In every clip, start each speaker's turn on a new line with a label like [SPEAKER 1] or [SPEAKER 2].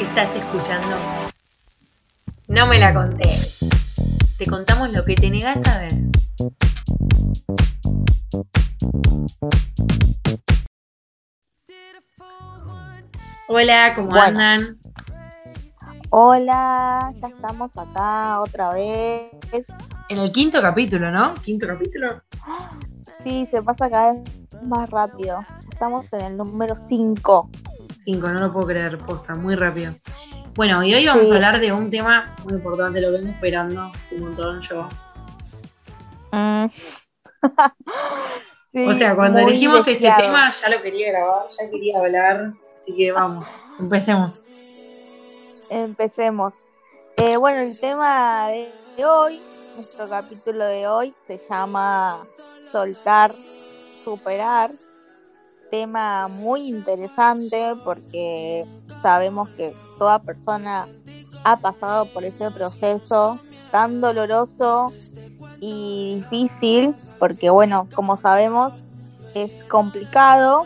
[SPEAKER 1] Estás escuchando. No me la conté. Te contamos lo que te negás a ver. Hola, ¿cómo
[SPEAKER 2] Bueno.
[SPEAKER 1] andan?
[SPEAKER 2] Hola, ya estamos acá otra vez.
[SPEAKER 1] En el quinto capítulo, ¿no? ¿Quinto capítulo?
[SPEAKER 2] Sí, se pasa cada vez más rápido. Estamos en el número 5.
[SPEAKER 1] Cinco, no lo puedo creer, posta, muy rápido. Bueno, y hoy vamos
[SPEAKER 2] Sí.
[SPEAKER 1] a hablar de un tema muy importante, lo vengo esperando hace un montón yo.
[SPEAKER 2] Mm. Sí,
[SPEAKER 1] O sea, cuando elegimos este tema ya lo quería grabar, ya quería hablar, así que vamos, empecemos.
[SPEAKER 2] Empecemos. Eh, bueno, el tema de hoy, nuestro capítulo de hoy, se llama Soltar, Superar. Tema muy interesante porque sabemos que toda persona ha pasado por ese proceso tan doloroso y difícil, porque bueno, como sabemos, es complicado,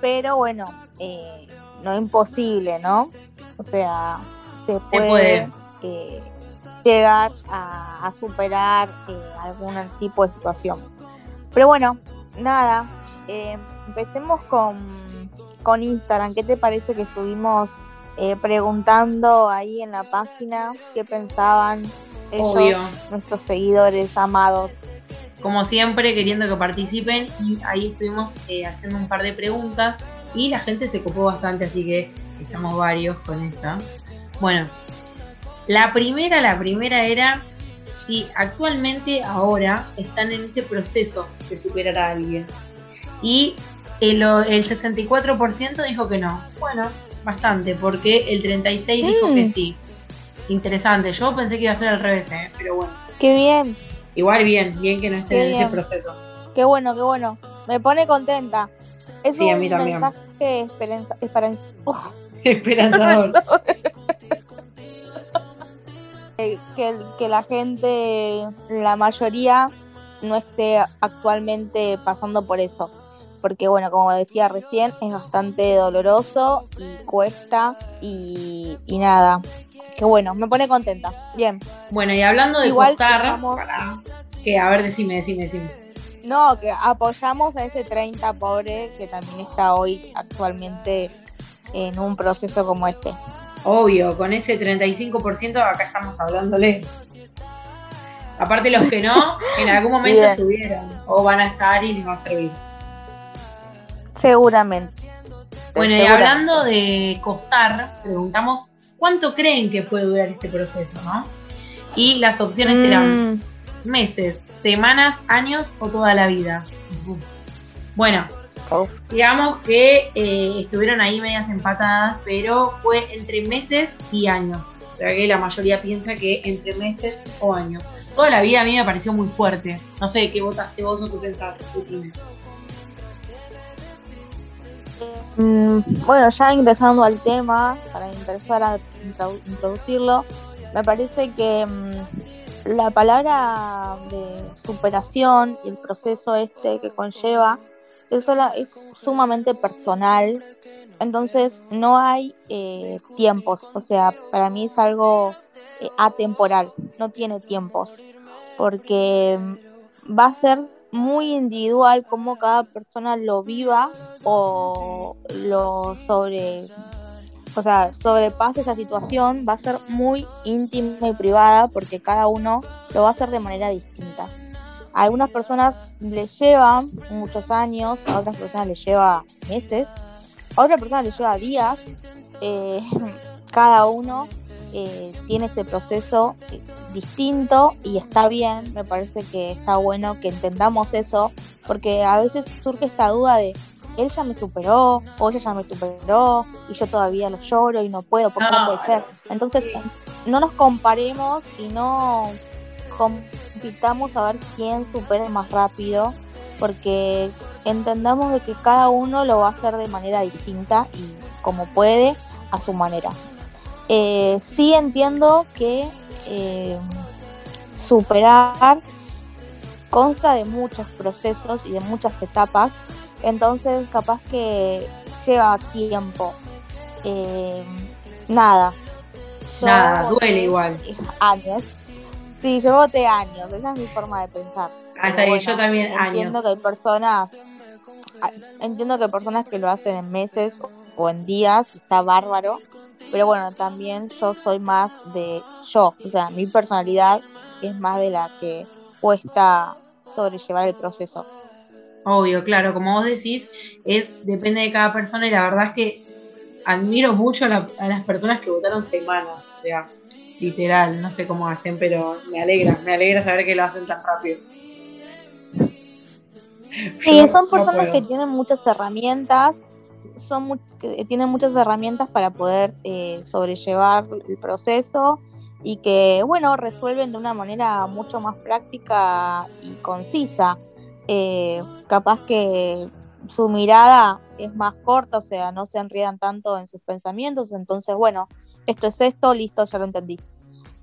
[SPEAKER 2] pero bueno, eh, no imposible, ¿no? O sea, se puede,
[SPEAKER 1] puede.
[SPEAKER 2] eh, llegar a, a superar eh, algún tipo de situación. Pero bueno, nada, eh, empecemos con, con Instagram. ¿Qué te parece que estuvimos eh, preguntando ahí en la página qué pensaban ellos,
[SPEAKER 1] Obvio.
[SPEAKER 2] nuestros seguidores amados?
[SPEAKER 1] Como siempre, queriendo que participen, y ahí estuvimos eh, haciendo un par de preguntas y la gente se copó bastante, así que estamos varios con esta. Bueno, la primera, la primera era si actualmente ahora están en ese proceso de superar a alguien. Y el, el 64% dijo que no. Bueno, bastante, porque el 36% dijo
[SPEAKER 2] Mm.
[SPEAKER 1] que sí. Interesante, yo pensé que iba a ser al revés, ¿eh? pero bueno.
[SPEAKER 2] Qué bien,
[SPEAKER 1] Igual bien, bien que no estén
[SPEAKER 2] Qué
[SPEAKER 1] en ese proceso.
[SPEAKER 2] qué bueno, qué bueno. Me pone contenta. Es
[SPEAKER 1] Sí, a
[SPEAKER 2] un
[SPEAKER 1] mí también.
[SPEAKER 2] mensaje esperanza, esperanza- Uf,
[SPEAKER 1] Esperanzador.
[SPEAKER 2] que, que la gente, la mayoría, no esté actualmente pasando por eso. Porque bueno, como decía recién, es bastante doloroso y cuesta y, y nada. Qué bueno, me pone contenta. Bien.
[SPEAKER 1] Bueno, y hablando de
[SPEAKER 2] Igual
[SPEAKER 1] costar,
[SPEAKER 2] estamos-
[SPEAKER 1] que a ver, decime, decime, decime.
[SPEAKER 2] No, que apoyamos a ese 30 pobre que también está hoy actualmente en un proceso como este.
[SPEAKER 1] Obvio, con ese 35% acá estamos hablándole. Aparte los que no, en algún momento
[SPEAKER 2] Bien.
[SPEAKER 1] estuvieron o van a estar y les va a servir.
[SPEAKER 2] Seguramente.
[SPEAKER 1] Bueno, y hablando de costar, preguntamos cuánto creen que puede durar este proceso, ¿no? Y las opciones eran
[SPEAKER 2] Mm,
[SPEAKER 1] meses, semanas, años o toda la vida. Uf. Bueno,
[SPEAKER 2] Uf.
[SPEAKER 1] digamos que eh, estuvieron ahí medias empatadas, pero fue entre meses y años. O sea que la mayoría piensa que entre meses o años. Toda la vida a mí me pareció muy fuerte. No sé qué votaste vos o qué pensás. Decime.
[SPEAKER 2] Mm, bueno, ya ingresando al tema, para empezar a introdu- introducirlo, me parece que mm, la palabra de superación y el proceso este que conlleva es sumamente personal, entonces no hay eh, tiempos, o sea, para mí es algo eh, atemporal, no tiene tiempos, porque mm, va a ser muy individual cómo cada persona lo viva o lo sobre o sea sobrepase esa situación va a ser muy íntima y privada porque cada uno lo va a hacer de manera distinta. Algunas personas les lleva muchos años a otras personas les lleva meses a otras personas les lleva días eh, cada uno eh, tiene ese proceso eh, distinto y está bien, me parece que está bueno que entendamos eso, porque a veces surge esta duda de, él ya me superó o ella ya me superó y yo todavía lo lloro y no puedo, porque no,
[SPEAKER 1] No,
[SPEAKER 2] puede ser. Entonces, no nos comparemos y no compitamos a ver quién supera más rápido, porque entendamos de que cada uno lo va a hacer de manera distinta y como puede, a su manera. Eh, sí entiendo que eh, superar consta de muchos procesos y de muchas etapas, entonces capaz que lleva tiempo. Eh, Nada.
[SPEAKER 1] Nada, duele igual.
[SPEAKER 2] Años. Sí, yo voté años, esa es mi forma de pensar.
[SPEAKER 1] Hasta ah, yo también
[SPEAKER 2] entiendo que hay personas, ah, entiendo que hay personas que lo hacen en meses o en días, está bárbaro, pero bueno, también yo soy más de yo, o sea, mi personalidad es más de la que cuesta sobrellevar el proceso.
[SPEAKER 1] Obvio, claro, como vos decís, es depende de cada persona y la verdad es que admiro mucho a, a las personas que votaron semanas, o sea, literal, no sé cómo hacen, pero me alegra, me alegra saber que lo hacen tan rápido.
[SPEAKER 2] Sí, son personas que tienen muchas herramientas, son que tienen muchas herramientas para poder eh, sobrellevar el proceso y que, bueno, resuelven de una manera mucho más práctica y concisa. Eh, capaz que su mirada es más corta, o sea, no se enriedan tanto en sus pensamientos, entonces, bueno, esto es esto, listo, ya lo entendí.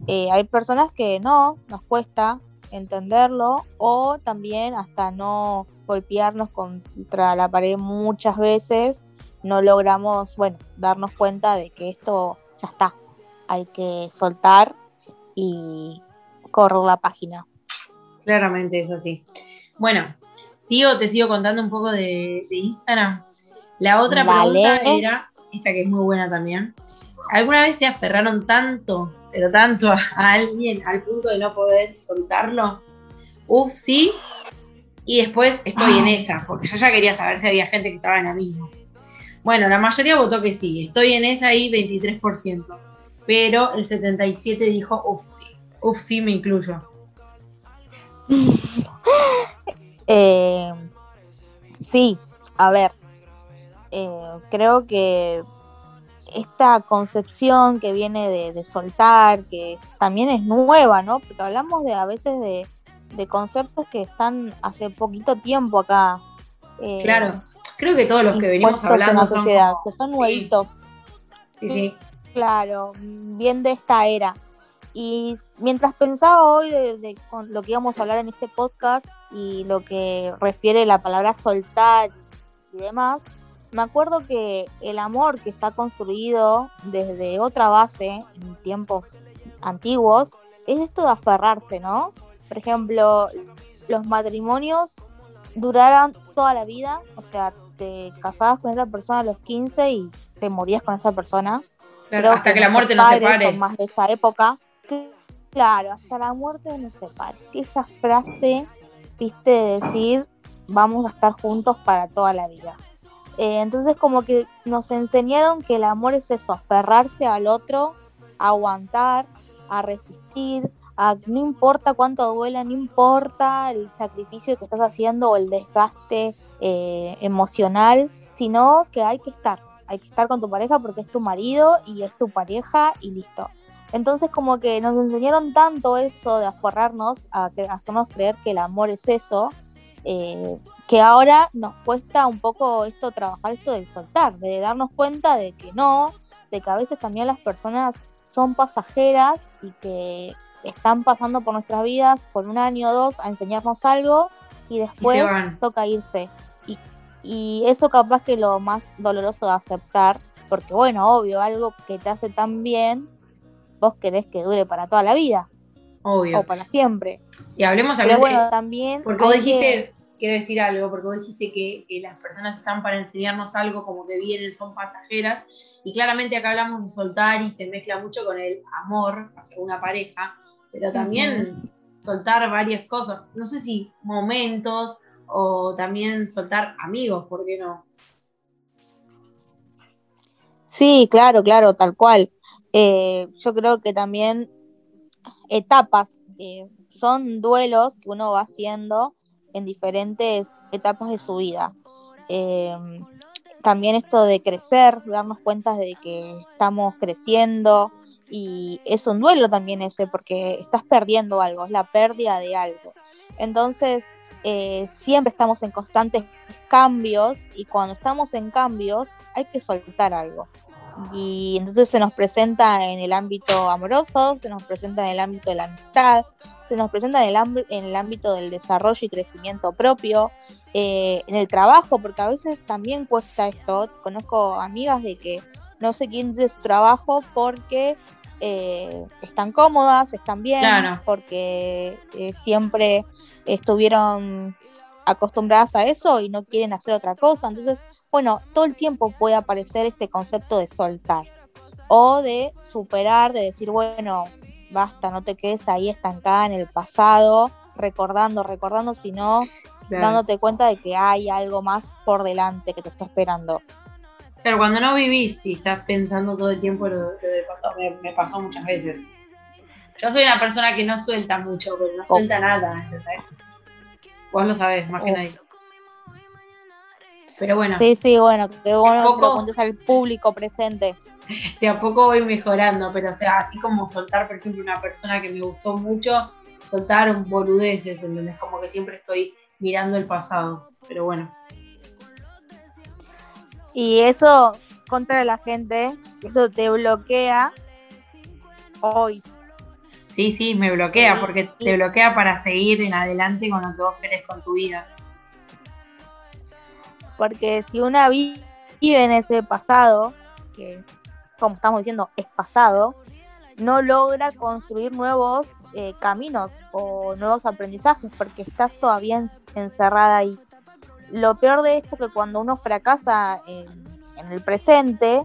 [SPEAKER 2] Eh, hay personas que no, nos cuesta entenderlo o también hasta no golpearnos contra la pared muchas veces, no logramos, bueno, darnos cuenta de que esto ya está, hay que soltar y correr la página.
[SPEAKER 1] Claramente es así. Bueno, sigo, te sigo contando un poco de, Instagram. La otra pregunta era, esta que es muy buena también. ¿Alguna vez se aferraron tanto pero tanto a, alguien al punto de no poder soltarlo. Uf, sí. Y después estoy en ah. esa, porque yo ya quería saber si había gente que estaba en la misma. Bueno, la mayoría votó que sí. Estoy en esa ahí 23%. Pero el 77% dijo, uf, sí. Uf, sí, me incluyo.
[SPEAKER 2] Eh, sí, a ver. Eh, creo que esta concepción que viene de, soltar, que también es nueva, ¿no? Porque hablamos de a veces de, conceptos que están hace poquito tiempo acá.
[SPEAKER 1] Eh, claro, creo que todos los que venimos hablando
[SPEAKER 2] son sociedad, que son nuevitos.
[SPEAKER 1] Sí, sí,
[SPEAKER 2] Claro, bien de esta era. Y mientras pensaba hoy de, lo que íbamos a hablar en este podcast y lo que refiere la palabra soltar y demás, me acuerdo que el amor que está construido desde otra base en tiempos antiguos es esto de aferrarse, ¿no? Por ejemplo, los matrimonios duraron toda la vida, o sea, te casabas con esa persona a los 15 y te morías con esa persona.
[SPEAKER 1] Claro, hasta que, la muerte nos separe.
[SPEAKER 2] más de esa época. claro, hasta la muerte nos separe. Esa frase, viste, de decir, vamos a estar juntos para toda la vida. Eh, entonces como que nos enseñaron que el amor es eso, aferrarse al otro, aguantar, a resistir, a no importa cuánto duela, no importa el sacrificio que estás haciendo o el desgaste eh, emocional, sino que hay que estar, hay que estar con tu pareja porque es tu marido y es tu pareja y listo. Entonces como que nos enseñaron tanto eso de aferrarnos a que hacernos creer que el amor es eso, eh, que ahora nos cuesta un poco esto, trabajar esto del soltar, de darnos cuenta de que no, de que a veces también las personas son pasajeras y que están pasando por nuestras vidas por un año o dos a enseñarnos algo y después toca irse. Y, eso capaz que lo más doloroso de aceptar, porque bueno, obvio, algo que te hace tan bien, vos querés que dure para toda la vida.
[SPEAKER 1] Obvio.
[SPEAKER 2] O para siempre.
[SPEAKER 1] Y hablemos
[SPEAKER 2] también bueno, también
[SPEAKER 1] porque vos dijiste, quiero decir algo, porque vos dijiste que, las personas están para enseñarnos algo, como que vienen, son pasajeras, y claramente acá hablamos de soltar y se mezcla mucho con el amor hacia una pareja, pero también soltar varias cosas, no sé si momentos o también soltar amigos, ¿por qué no?
[SPEAKER 2] Sí, claro, claro, tal cual. Eh, yo creo que también etapas, eh, son duelos que uno va haciendo en diferentes etapas de su vida. Em, también esto de crecer, darnos cuenta de que estamos creciendo y es un duelo también ese porque estás perdiendo algo, es la pérdida de algo. Entonces, eh, siempre estamos en constantes cambios y cuando estamos en cambios hay que soltar algo. Y entonces se nos presenta en el ámbito amoroso, se nos presenta en el ámbito de la amistad, se nos presenta en el, en el ámbito del desarrollo y crecimiento propio, eh, en el trabajo, porque a veces también cuesta esto. Conozco amigas de que no se quieren de su trabajo porque eh, están cómodas, están bien, porque eh, siempre estuvieron acostumbradas a eso y no quieren hacer otra cosa. Entonces, bueno, todo el tiempo puede aparecer este concepto de soltar o de superar, de decir, bueno, basta, no te quedes ahí estancada en el pasado, recordando, recordando, sino dándote cuenta de que hay algo más por delante que te está esperando.
[SPEAKER 1] Pero cuando no vivís y estás pensando todo el tiempo lo, del pasado, me, pasó muchas veces. Yo soy una persona que no suelta mucho, pero no suelta nada, ¿entendés? Vos lo sabés, más que nadie. Pero bueno.
[SPEAKER 2] Sí, sí, bueno, que que lo al público presente.
[SPEAKER 1] De a poco voy mejorando, pero o sea, así como soltar, por ejemplo, una persona que me gustó mucho, soltar boludeces, ¿entendés? Como que siempre estoy mirando el pasado. Pero bueno.
[SPEAKER 2] Y eso contra la gente, eso te bloquea hoy.
[SPEAKER 1] Sí, sí, me bloquea, porque te bloquea para seguir en adelante con lo que vos querés con tu vida.
[SPEAKER 2] Porque si una vive en ese pasado, que como estamos diciendo es pasado, no logra construir nuevos eh, caminos o nuevos aprendizajes porque estás todavía encerrada ahí lo peor de esto es que cuando uno fracasa en, el presente,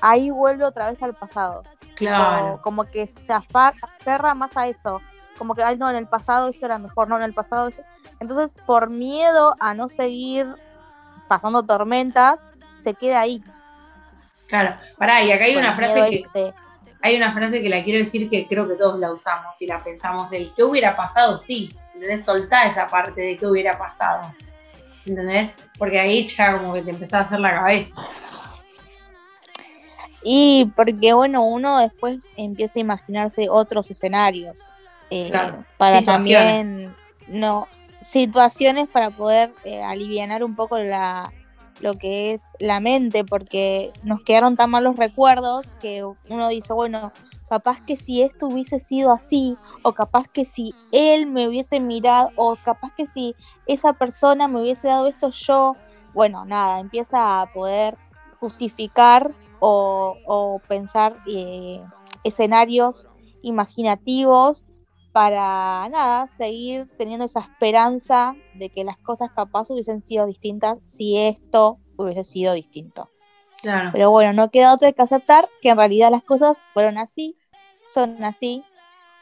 [SPEAKER 2] ahí vuelve otra vez al pasado.
[SPEAKER 1] Claro.
[SPEAKER 2] Como, que se aferra más a eso. Como que, ay, no, en el pasado esto era mejor, no, en el pasado Entonces, por miedo a no seguir pasando tormentas, se queda ahí.
[SPEAKER 1] Claro, pará, y acá hay una frase que... Este. Hay una frase que la quiero decir que creo que todos la usamos y la pensamos, el ¿qué hubiera pasado? Sí, ¿entendés? Soltar esa parte de qué hubiera pasado. ¿Entendés? Porque ahí ya como que te empezaba a hacer la cabeza.
[SPEAKER 2] Y porque, bueno, uno después empieza a imaginarse otros escenarios. Eh, para también, no, situaciones para poder eh, aliviar un poco la, lo que es la mente, porque nos quedaron tan malos recuerdos que uno dice, bueno, capaz que si esto hubiese sido así, o capaz que si él me hubiese mirado, o capaz que si esa persona me hubiese dado esto yo, bueno, nada, empieza a poder justificar o, pensar eh, escenarios imaginativos para nada, seguir teniendo esa esperanza de que las cosas capaz hubiesen sido distintas si esto hubiese sido distinto. Pero bueno, no queda otra que aceptar que en realidad las cosas fueron así, son así.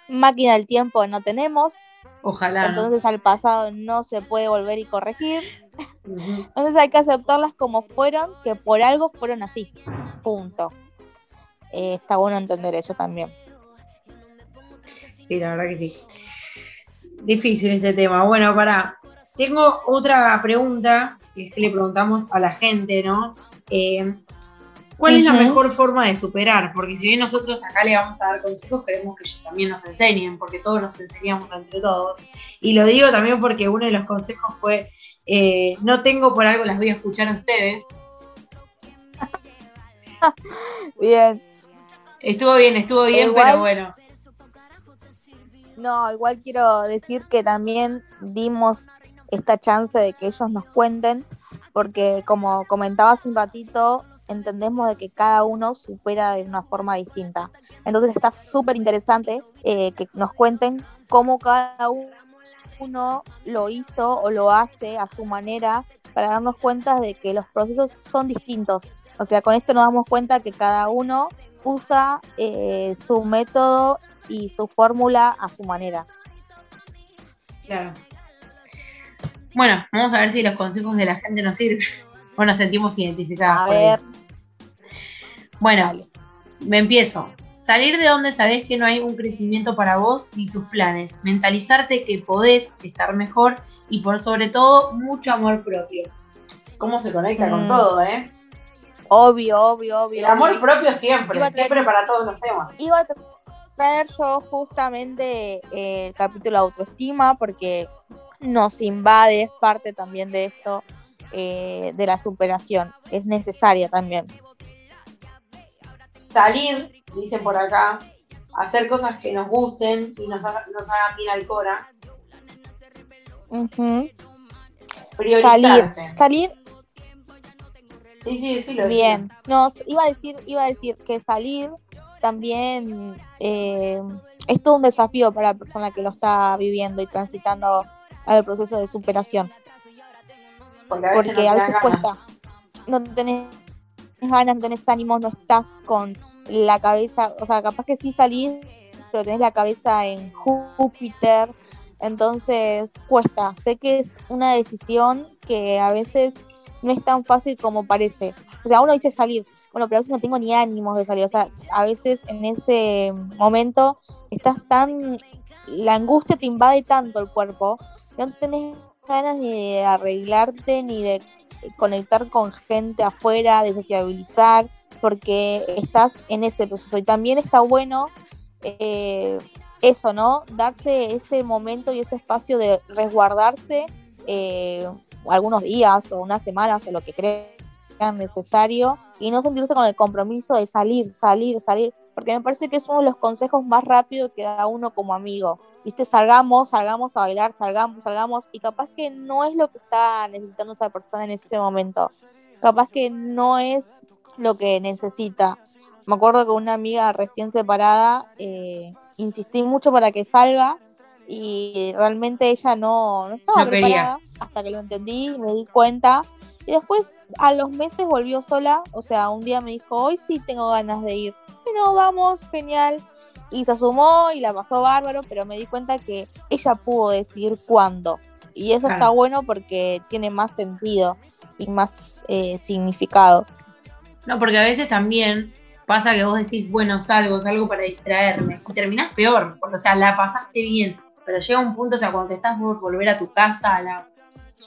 [SPEAKER 2] Máquina del tiempo no tenemos.
[SPEAKER 1] Ojalá.
[SPEAKER 2] Entonces al pasado no se puede volver y corregir. Entonces hay que aceptarlas como fueron, que por algo fueron así. Punto. Eh, está bueno entender eso también.
[SPEAKER 1] Sí, la verdad que sí. Difícil este tema. Bueno, para. Tengo otra pregunta, que es que le preguntamos a la gente, ¿no? Eh, ¿Cuál es la mejor forma de superar? Porque si bien nosotros acá le vamos a dar consejos, queremos que ellos también nos enseñen, porque todos nos enseñamos entre todos. Y lo digo también porque uno de los consejos fue, eh, no tengo por algo, las voy a escuchar a ustedes.
[SPEAKER 2] bien.
[SPEAKER 1] Estuvo bien, estuvo bien, pero bueno.
[SPEAKER 2] No, igual quiero decir que también dimos esta chance de que ellos nos cuenten, porque como comentaba hace un ratito, entendemos de que cada uno supera de una forma distinta. Entonces está súper interesante eh, que nos cuenten cómo cada uno lo hizo o lo hace a su manera para darnos cuenta de que los procesos son distintos. O sea, con esto nos damos cuenta que cada uno usa eh, su método y su fórmula a su manera.
[SPEAKER 1] Claro. Bueno, vamos a ver si los consejos de la gente nos sirven o nos sentimos identificados.
[SPEAKER 2] A ver.
[SPEAKER 1] Bueno, me empiezo. Salir de donde sabes que no hay un crecimiento para vos ni tus planes. Mentalizarte que podés estar mejor y por sobre todo mucho amor propio. ¿Cómo se conecta con mm. todo, eh?
[SPEAKER 2] Obvio, obvio, obvio.
[SPEAKER 1] El amor propio siempre, siempre para todos los temas.
[SPEAKER 2] Iba a traer yo justamente eh, el capítulo autoestima porque nos invade, es parte también de esto, eh, de la superación. Es necesaria también
[SPEAKER 1] salir, dice por acá, hacer cosas que nos gusten y nos, hagan bien al cora.
[SPEAKER 2] Priorizarse. Salir,
[SPEAKER 1] Sí, sí, sí lo
[SPEAKER 2] Bien. No, iba a decir, iba a decir que salir también eh, es todo un desafío para la persona que lo está viviendo y transitando al proceso de superación. Porque a veces, cuesta. No tenés ganas, no tenés ánimos, no estás con la cabeza, o sea, capaz que sí salís, pero tenés la cabeza en Júpiter, entonces cuesta. Sé que es una decisión que a veces no es tan fácil como parece. O sea, uno dice salir, bueno, pero a veces no tengo ni ánimos de salir. O sea, a veces en ese momento estás tan, la angustia te invade tanto el cuerpo, no tenés ganas ni de arreglarte, ni de conectar con gente afuera, de sociabilizar, porque estás en ese proceso. Y también está bueno eh, eso, ¿no? Darse ese momento y ese espacio de resguardarse eh, algunos días o unas semanas o lo que crean necesario y no sentirse con el compromiso de salir, salir, salir, porque me parece que es uno de los consejos más rápidos que da uno como amigo. Viste, salgamos, salgamos a bailar, salgamos, salgamos, y capaz que no es lo que está necesitando esa persona en ese momento. Capaz que no es lo que necesita. Me acuerdo que una amiga recién separada eh, insistí mucho para que salga y realmente ella no, estaba preparada hasta que lo entendí me di cuenta. Y después a los meses volvió sola, o sea, un día me dijo, hoy sí tengo ganas de ir. no vamos, genial y se sumó y la pasó bárbaro, pero me di cuenta que ella pudo decidir cuándo. Y eso está bueno porque tiene más sentido y más eh, significado.
[SPEAKER 1] No, porque a veces también pasa que vos decís, bueno, salgo, salgo para distraerme. Y terminás peor, porque, o sea, la pasaste bien. Pero llega un punto, o sea, cuando te estás por volver a tu casa, la,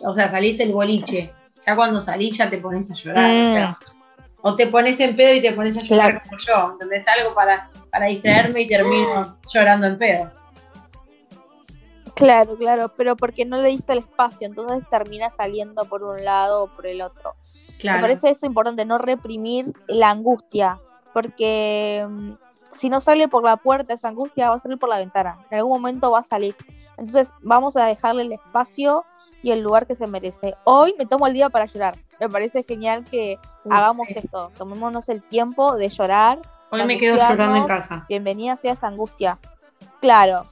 [SPEAKER 1] o sea, salís el boliche. Ya cuando salís ya te pones a llorar. O, sea, mm. O te pones en pedo y te pones a llorar como yo. Entonces algo para para distraerme y termino llorando en pedo.
[SPEAKER 2] Claro, claro, pero porque no le diste el espacio, entonces termina saliendo por un lado o por el otro. Me parece eso importante, no reprimir la angustia, porque mm, si no sale por la puerta esa angustia, va a salir por la ventana. En algún momento va a salir. Entonces vamos a dejarle el espacio y el lugar que se merece. Hoy me tomo el día para llorar. Me parece genial que hagamos esto. Tomémonos el tiempo de llorar
[SPEAKER 1] Hoy me quedo llorando en casa.
[SPEAKER 2] Bienvenida sea esa angustia. Claro,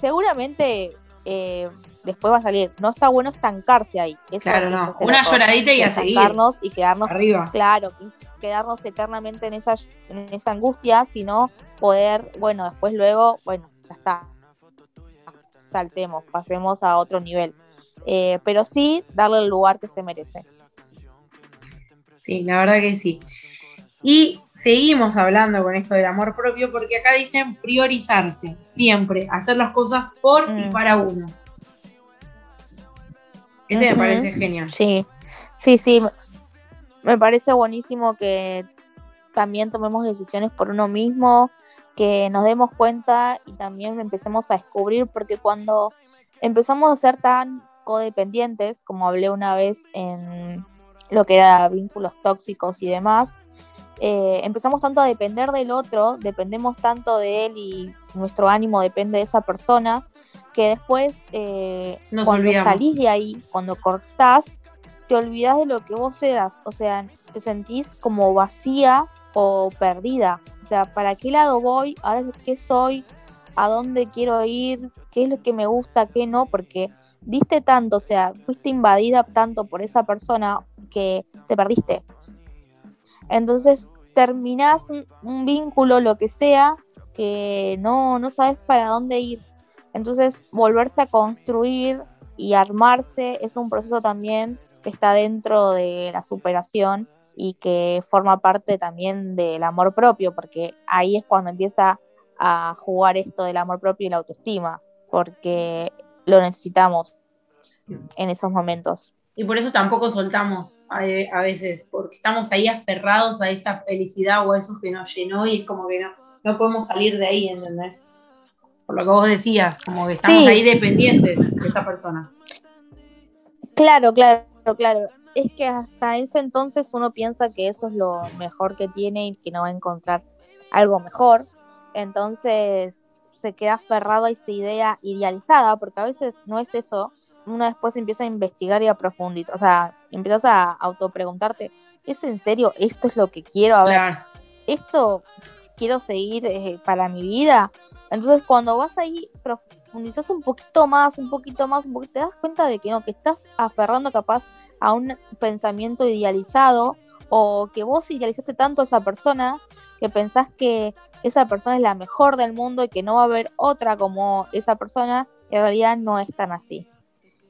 [SPEAKER 2] seguramente eh, después va a salir. No está bueno estancarse ahí.
[SPEAKER 1] claro, no. Una lloradita y a seguir.
[SPEAKER 2] y quedarnos arriba. Claro, quedarnos eternamente en esa, en esa angustia, sino poder, bueno, después luego, bueno, ya está. Saltemos, pasemos a otro nivel. Eh, pero sí darle el lugar que se merece.
[SPEAKER 1] Sí, la verdad que sí. Y seguimos hablando con esto del amor propio porque acá dicen priorizarse, siempre, hacer las cosas por y mm. para uno. Este me parece genial.
[SPEAKER 2] Sí, sí, sí. Me parece buenísimo que también tomemos decisiones por uno mismo, que nos demos cuenta y también empecemos a descubrir, porque cuando empezamos a ser tan codependientes, como hablé una vez en lo que era vínculos tóxicos y demás, eh, empezamos tanto a depender del otro, dependemos tanto de él y nuestro ánimo depende de esa persona, que después eh, cuando salís de ahí, cuando cortás, te olvidas de lo que vos eras, o sea, te sentís como vacía o perdida, o sea, ¿para qué lado voy? ¿Ahora qué soy? ¿A dónde quiero ir? ¿Qué es lo que me gusta? ¿Qué no? Porque diste tanto, o sea, fuiste invadida tanto por esa persona que te perdiste. Entonces terminás un, vínculo, lo que sea, que no, no sabes para dónde ir. Entonces volverse a construir y armarse es un proceso también que está dentro de la superación y que forma parte también del amor propio, porque ahí es cuando empieza a jugar esto del amor propio y la autoestima, porque lo necesitamos en esos momentos
[SPEAKER 1] y por eso tampoco soltamos a, veces, porque estamos ahí aferrados a esa felicidad o a eso que nos llenó y es como que no, no podemos salir de ahí, ¿entendés? Por lo que vos decías, como que estamos ahí dependientes de esta persona.
[SPEAKER 2] Claro, claro, claro. Es que hasta ese entonces uno piensa que eso es lo mejor que tiene y que no va a encontrar algo mejor. Entonces se queda aferrado a esa idea idealizada, porque a veces no es eso, uno después empieza a investigar y a profundizar, o sea, empiezas a autopreguntarte, ¿es en serio? ¿Esto es lo que quiero? A ver, ¿esto quiero seguir eh, para mi vida? Entonces cuando vas ahí, profundizas un poquito más, un poquito más, un poquito, te das cuenta de que no, que estás aferrando capaz a un pensamiento idealizado o que vos idealizaste tanto a esa persona que pensás que esa persona es la mejor del mundo y que no va a haber otra como esa persona, en realidad no es tan así.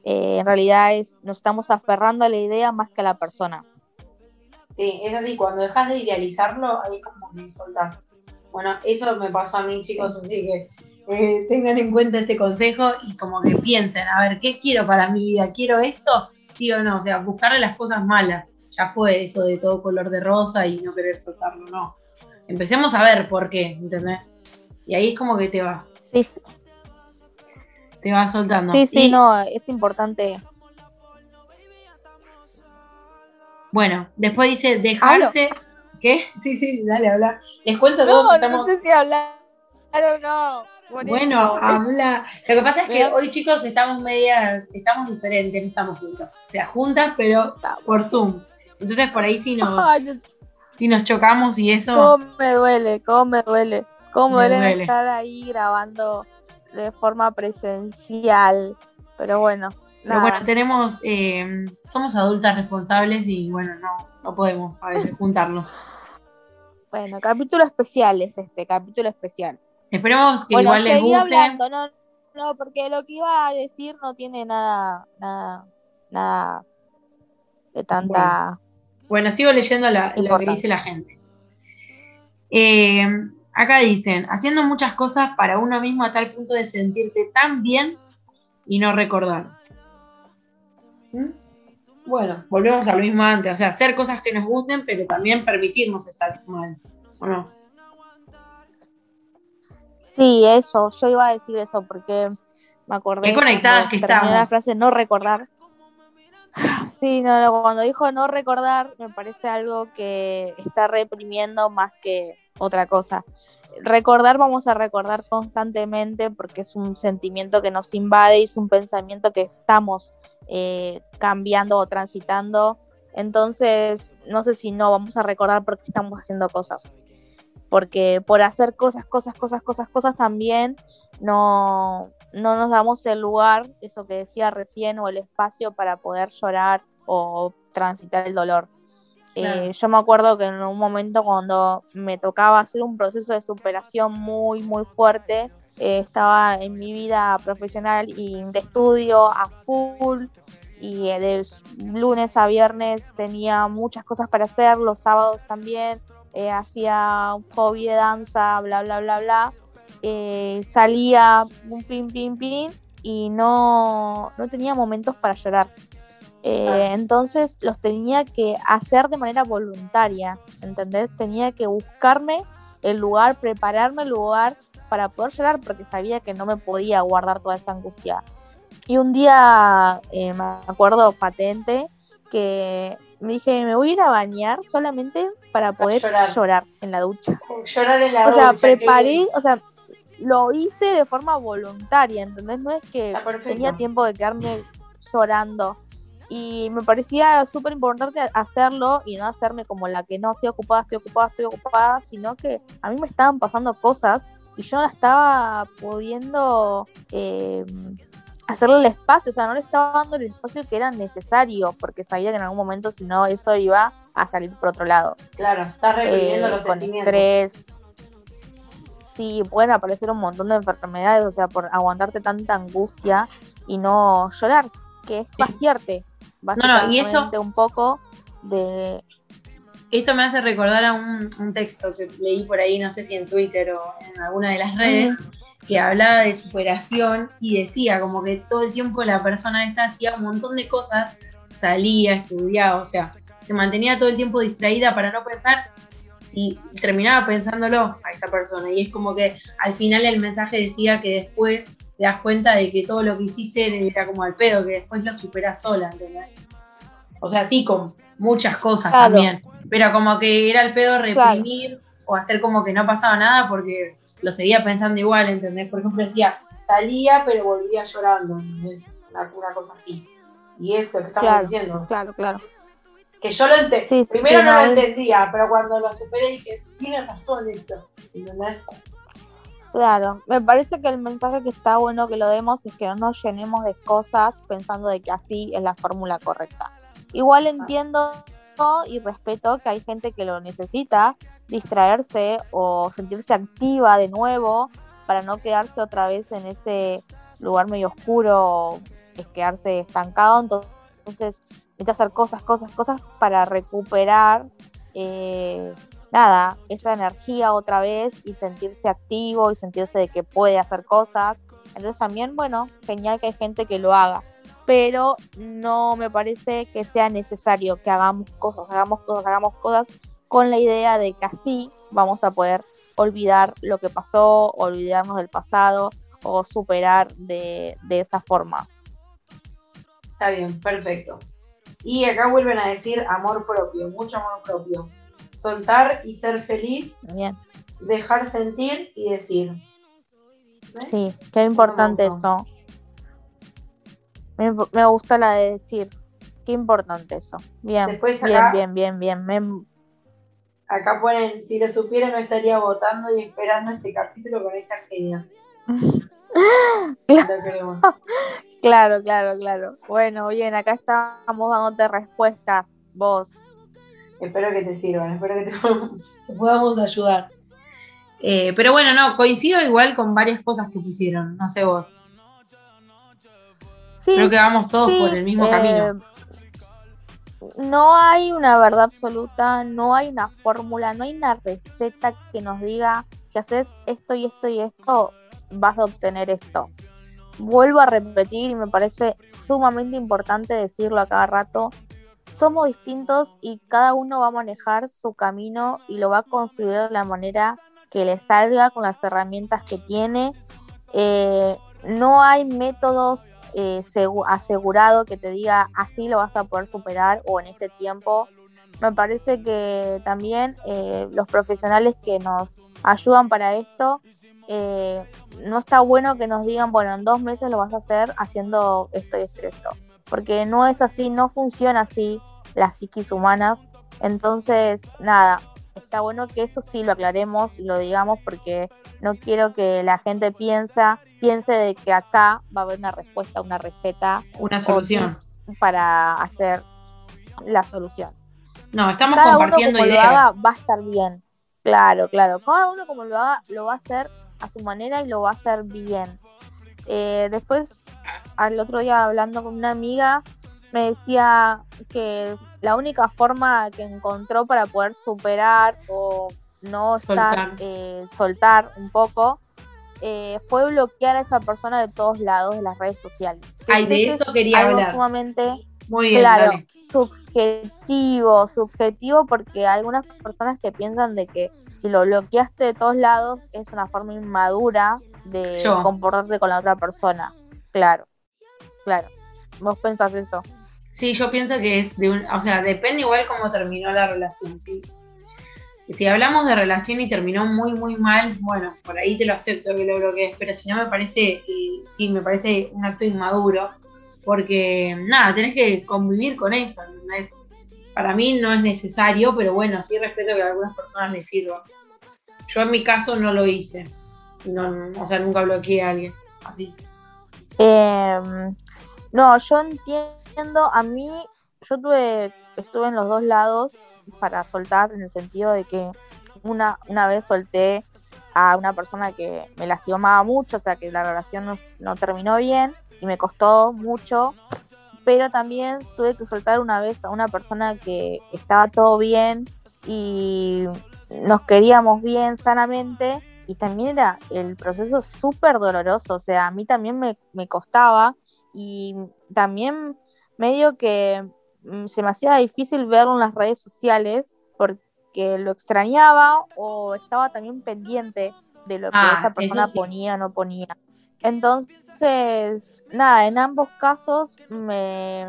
[SPEAKER 2] Eh, en realidad es, nos estamos aferrando a la idea más que a la persona.
[SPEAKER 1] Sí, es así, cuando dejas de idealizarlo, ahí como me soltás. Bueno, eso me pasó a mí, chicos, así que eh, tengan en cuenta este consejo y como que piensen, a ver, ¿qué quiero para mi vida? ¿Quiero esto? Sí o no, o sea, buscarle las cosas malas. Ya fue eso de todo color de rosa y no querer soltarlo, no empecemos a ver por qué, ¿entendés? Y ahí es como que te vas.
[SPEAKER 2] Sí, sí.
[SPEAKER 1] Te vas soltando.
[SPEAKER 2] Sí, sí, no, es importante.
[SPEAKER 1] Bueno, después dice dejarse. ¿Qué? Sí, sí, dale, habla. Les cuento
[SPEAKER 2] no, todo. Estamos... No sé si hablar o no.
[SPEAKER 1] Bueno, habla. Lo que pasa es que hoy, chicos, estamos media, estamos diferentes, no estamos juntas. O sea, juntas, pero por Zoom. Entonces, por ahí sí nos, si nos chocamos y eso.
[SPEAKER 2] ¿Cómo me duele? ¿Cómo me duele? ¿Cómo me duele, estar ahí grabando de forma presencial? Pero bueno.
[SPEAKER 1] Pero bueno, tenemos, eh, somos adultas responsables y bueno, no, no podemos a veces juntarnos.
[SPEAKER 2] Bueno, capítulo especial es este, capítulo especial.
[SPEAKER 1] Esperemos que igual les guste.
[SPEAKER 2] no, no, porque lo que iba a decir no tiene nada, nada, nada de tanta.
[SPEAKER 1] Bueno, sigo leyendo lo que dice la gente. Eh, acá dicen, haciendo muchas cosas para uno mismo a tal punto de sentirte tan bien y no recordar. ¿Mm? Bueno, volvemos a lo mismo antes, o sea, hacer cosas que nos gusten, pero también permitirnos estar mal, ¿o no?
[SPEAKER 2] Sí, eso, yo iba a decir eso porque me acordé.
[SPEAKER 1] Qué conectadas que estamos.
[SPEAKER 2] La frase no recordar. Sí, no, cuando dijo no recordar, me parece algo que está reprimiendo más que otra cosa. Recordar, vamos a recordar constantemente porque es un sentimiento que nos invade y es un pensamiento que estamos eh, cambiando o transitando. Entonces, no sé si no vamos a recordar porque estamos haciendo cosas. Porque por hacer cosas, cosas, cosas, cosas, cosas también no, no nos damos el lugar, eso que decía recién, o el espacio para poder llorar o transitar el dolor. Eh, yo me acuerdo que en un momento cuando me tocaba hacer un proceso de superación muy, muy fuerte, eh, estaba en mi vida profesional y de estudio a full y de lunes a viernes tenía muchas cosas para hacer, los sábados también, eh, hacía un hobby de danza, bla, bla, bla, bla. Salía un pin, pin, pin y no, no tenía momentos para llorar. Eh, entonces los tenía que hacer de manera voluntaria, ¿entendés? Tenía que buscarme el lugar, prepararme el lugar para poder llorar porque sabía que no me podía guardar toda esa angustia. Y un día eh, me acuerdo patente que me dije, me voy a ir a bañar solamente para poder llorar. en la ducha.
[SPEAKER 1] Llorar en la
[SPEAKER 2] ducha. O sea, preparé, o sea, lo hice de forma voluntaria, ¿entendés? No es que tenía tiempo de quedarme llorando y me parecía súper importante hacerlo y no hacerme como la que no estoy ocupada, estoy ocupada, estoy ocupada, sino que a mí me estaban pasando cosas y yo no estaba pudiendo eh, hacerle el espacio, o sea, no le estaba dando el espacio que era necesario, porque sabía que en algún momento si no eso iba a salir por otro lado.
[SPEAKER 1] Claro, estás reprimiendo eh, los con sentimientos. Estrés.
[SPEAKER 2] Sí, pueden aparecer un montón de enfermedades, o sea, por aguantarte tanta angustia y no llorar, que es vaciarte, no, no, y esto un poco de...
[SPEAKER 1] Esto me hace recordar a un, texto que leí por ahí, no sé si en Twitter o en alguna de las redes, que hablaba de superación y decía como que todo el tiempo la persona esta hacía un montón de cosas, salía, estudiaba, o sea, se mantenía todo el tiempo distraída para no pensar y terminaba pensándolo a esta persona. Y es como que al final el mensaje decía que después te das cuenta de que todo lo que hiciste era como al pedo, que después lo superas sola, ¿entendés? O sea, sí, con muchas cosas también, pero como que era el pedo reprimir o hacer como que no pasaba nada porque lo seguía pensando igual, ¿entendés? Por ejemplo, decía, salía pero volvía llorando, ¿entendés? Una, cosa así. Y es lo que estamos diciendo.
[SPEAKER 2] Claro, claro.
[SPEAKER 1] Que yo lo entendí. Primero no, lo entendía, pero cuando lo superé dije, tiene razón esto. ¿Entendés?
[SPEAKER 2] Claro, me parece que el mensaje que está bueno que lo demos es que no nos llenemos de cosas pensando de que así es la fórmula correcta. Igual ah. entiendo y respeto que hay gente que lo necesita, distraerse o sentirse activa de nuevo para no quedarse otra vez en ese lugar medio oscuro, es quedarse estancado. Entonces, necesita hacer cosas, cosas, cosas para recuperar, eh, nada, esa energía otra vez y sentirse activo y sentirse de que puede hacer cosas. Entonces también, bueno, genial que hay gente que lo haga pero no me parece que sea necesario que hagamos cosas, hagamos cosas, hagamos cosas con la idea de que así vamos a poder olvidar lo que pasó, olvidarnos del pasado o superar de, esa forma.
[SPEAKER 1] Está bien, perfecto. Y acá vuelven a decir amor propio, mucho amor propio. Soltar y ser feliz.
[SPEAKER 2] Bien.
[SPEAKER 1] Dejar sentir y decir.
[SPEAKER 2] Sí, qué importante eso. Me, gusta la de decir. Qué importante eso. Bien, bien, bien, bien, bien,
[SPEAKER 1] Acá ponen, si lo supiera no estaría votando y esperando este capítulo con estas genias.
[SPEAKER 2] claro, claro, claro. Bueno, bien, acá estamos dándote respuestas, vos.
[SPEAKER 1] Espero que te sirvan, espero que te, podamos ayudar. Eh, pero bueno, no, coincido igual con varias cosas que pusieron, no sé vos. Creo que vamos todos por el mismo camino. Eh,
[SPEAKER 2] no hay una verdad absoluta, no hay una fórmula, no hay una receta que nos diga si haces esto y esto y esto, vas a obtener esto. Vuelvo a repetir y me parece sumamente importante decirlo a cada rato. Somos distintos y cada uno va a manejar su camino y lo va a construir de la manera que le salga con las herramientas que tiene. Eh, no hay métodos eh, asegurado que te diga así lo vas a poder superar o en este tiempo. Me parece que también eh, los profesionales que nos ayudan para esto, eh, no está bueno que nos digan, bueno, en dos meses lo vas a hacer haciendo esto y esto y esto. Porque no es así, no funciona así las psiquis humanas. Entonces, nada, está bueno que eso sí lo aclaremos y lo digamos porque no quiero que la gente piensa, piense de que acá va a haber una respuesta, una receta.
[SPEAKER 1] Una solución.
[SPEAKER 2] Para hacer la solución.
[SPEAKER 1] No, estamos compartiendo ideas. Lo haga,
[SPEAKER 2] va a estar bien. Claro, claro. Cada uno como lo haga, lo va a hacer a su manera y lo va a hacer bien. Eh, después, al otro día hablando con una amiga, me decía que la única forma que encontró para poder superar o no soltar, eh, soltar un poco eh, fue bloquear a esa persona de todos lados de las redes sociales.
[SPEAKER 1] Ay, de eso quería algo hablar.
[SPEAKER 2] sumamente Muy claro, subjetivo, subjetivo porque hay algunas personas que piensan de que si lo bloqueaste de todos lados es una forma inmadura de comportarte con la otra persona. Claro, claro. ¿Vos pensás eso?
[SPEAKER 1] Sí, yo pienso que es de un, o sea, depende igual cómo terminó la relación, ¿sí? Si hablamos de relación y terminó muy, muy mal, bueno, por ahí te lo acepto que lo bloquees, pero si no me parece, sí, me parece un acto inmaduro, porque nada, tenés que convivir con eso, para mí no es necesario, pero bueno, sí respeto que a algunas personas les sirva. Yo en mi caso no lo hice, o sea, nunca bloqueé a alguien, así.
[SPEAKER 2] Em, no, yo entiendo a mí, yo tuve, estuve en los dos lados para soltar, en el sentido de que una, una vez solté a una persona que me lastimaba mucho, o sea que la relación no, terminó bien y me costó mucho, pero también tuve que soltar una vez a una persona que estaba todo bien y nos queríamos bien sanamente. Y también era el proceso súper doloroso, o sea, a mí también me, me costaba y también medio que mm, se me hacía difícil verlo en las redes sociales porque lo extrañaba o estaba también pendiente de lo que ah, esa persona ponía o no ponía. Entonces, nada, en ambos casos me,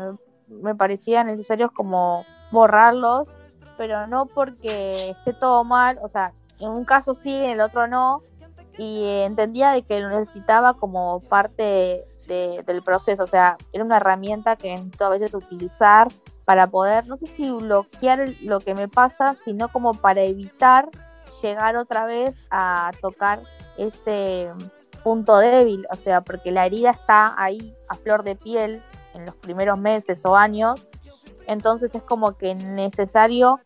[SPEAKER 2] me parecía necesario como borrarlos, pero no porque esté todo mal, o sea, en un caso sí, en el otro no, y entendía de que lo necesitaba como parte del proceso. O sea, era una herramienta que necesito a veces utilizar para poder, no sé si bloquear lo que me pasa, sino como para evitar llegar otra vez a tocar ese punto débil, o sea, porque la herida está ahí a flor de piel en los primeros meses o años, entonces es como que necesario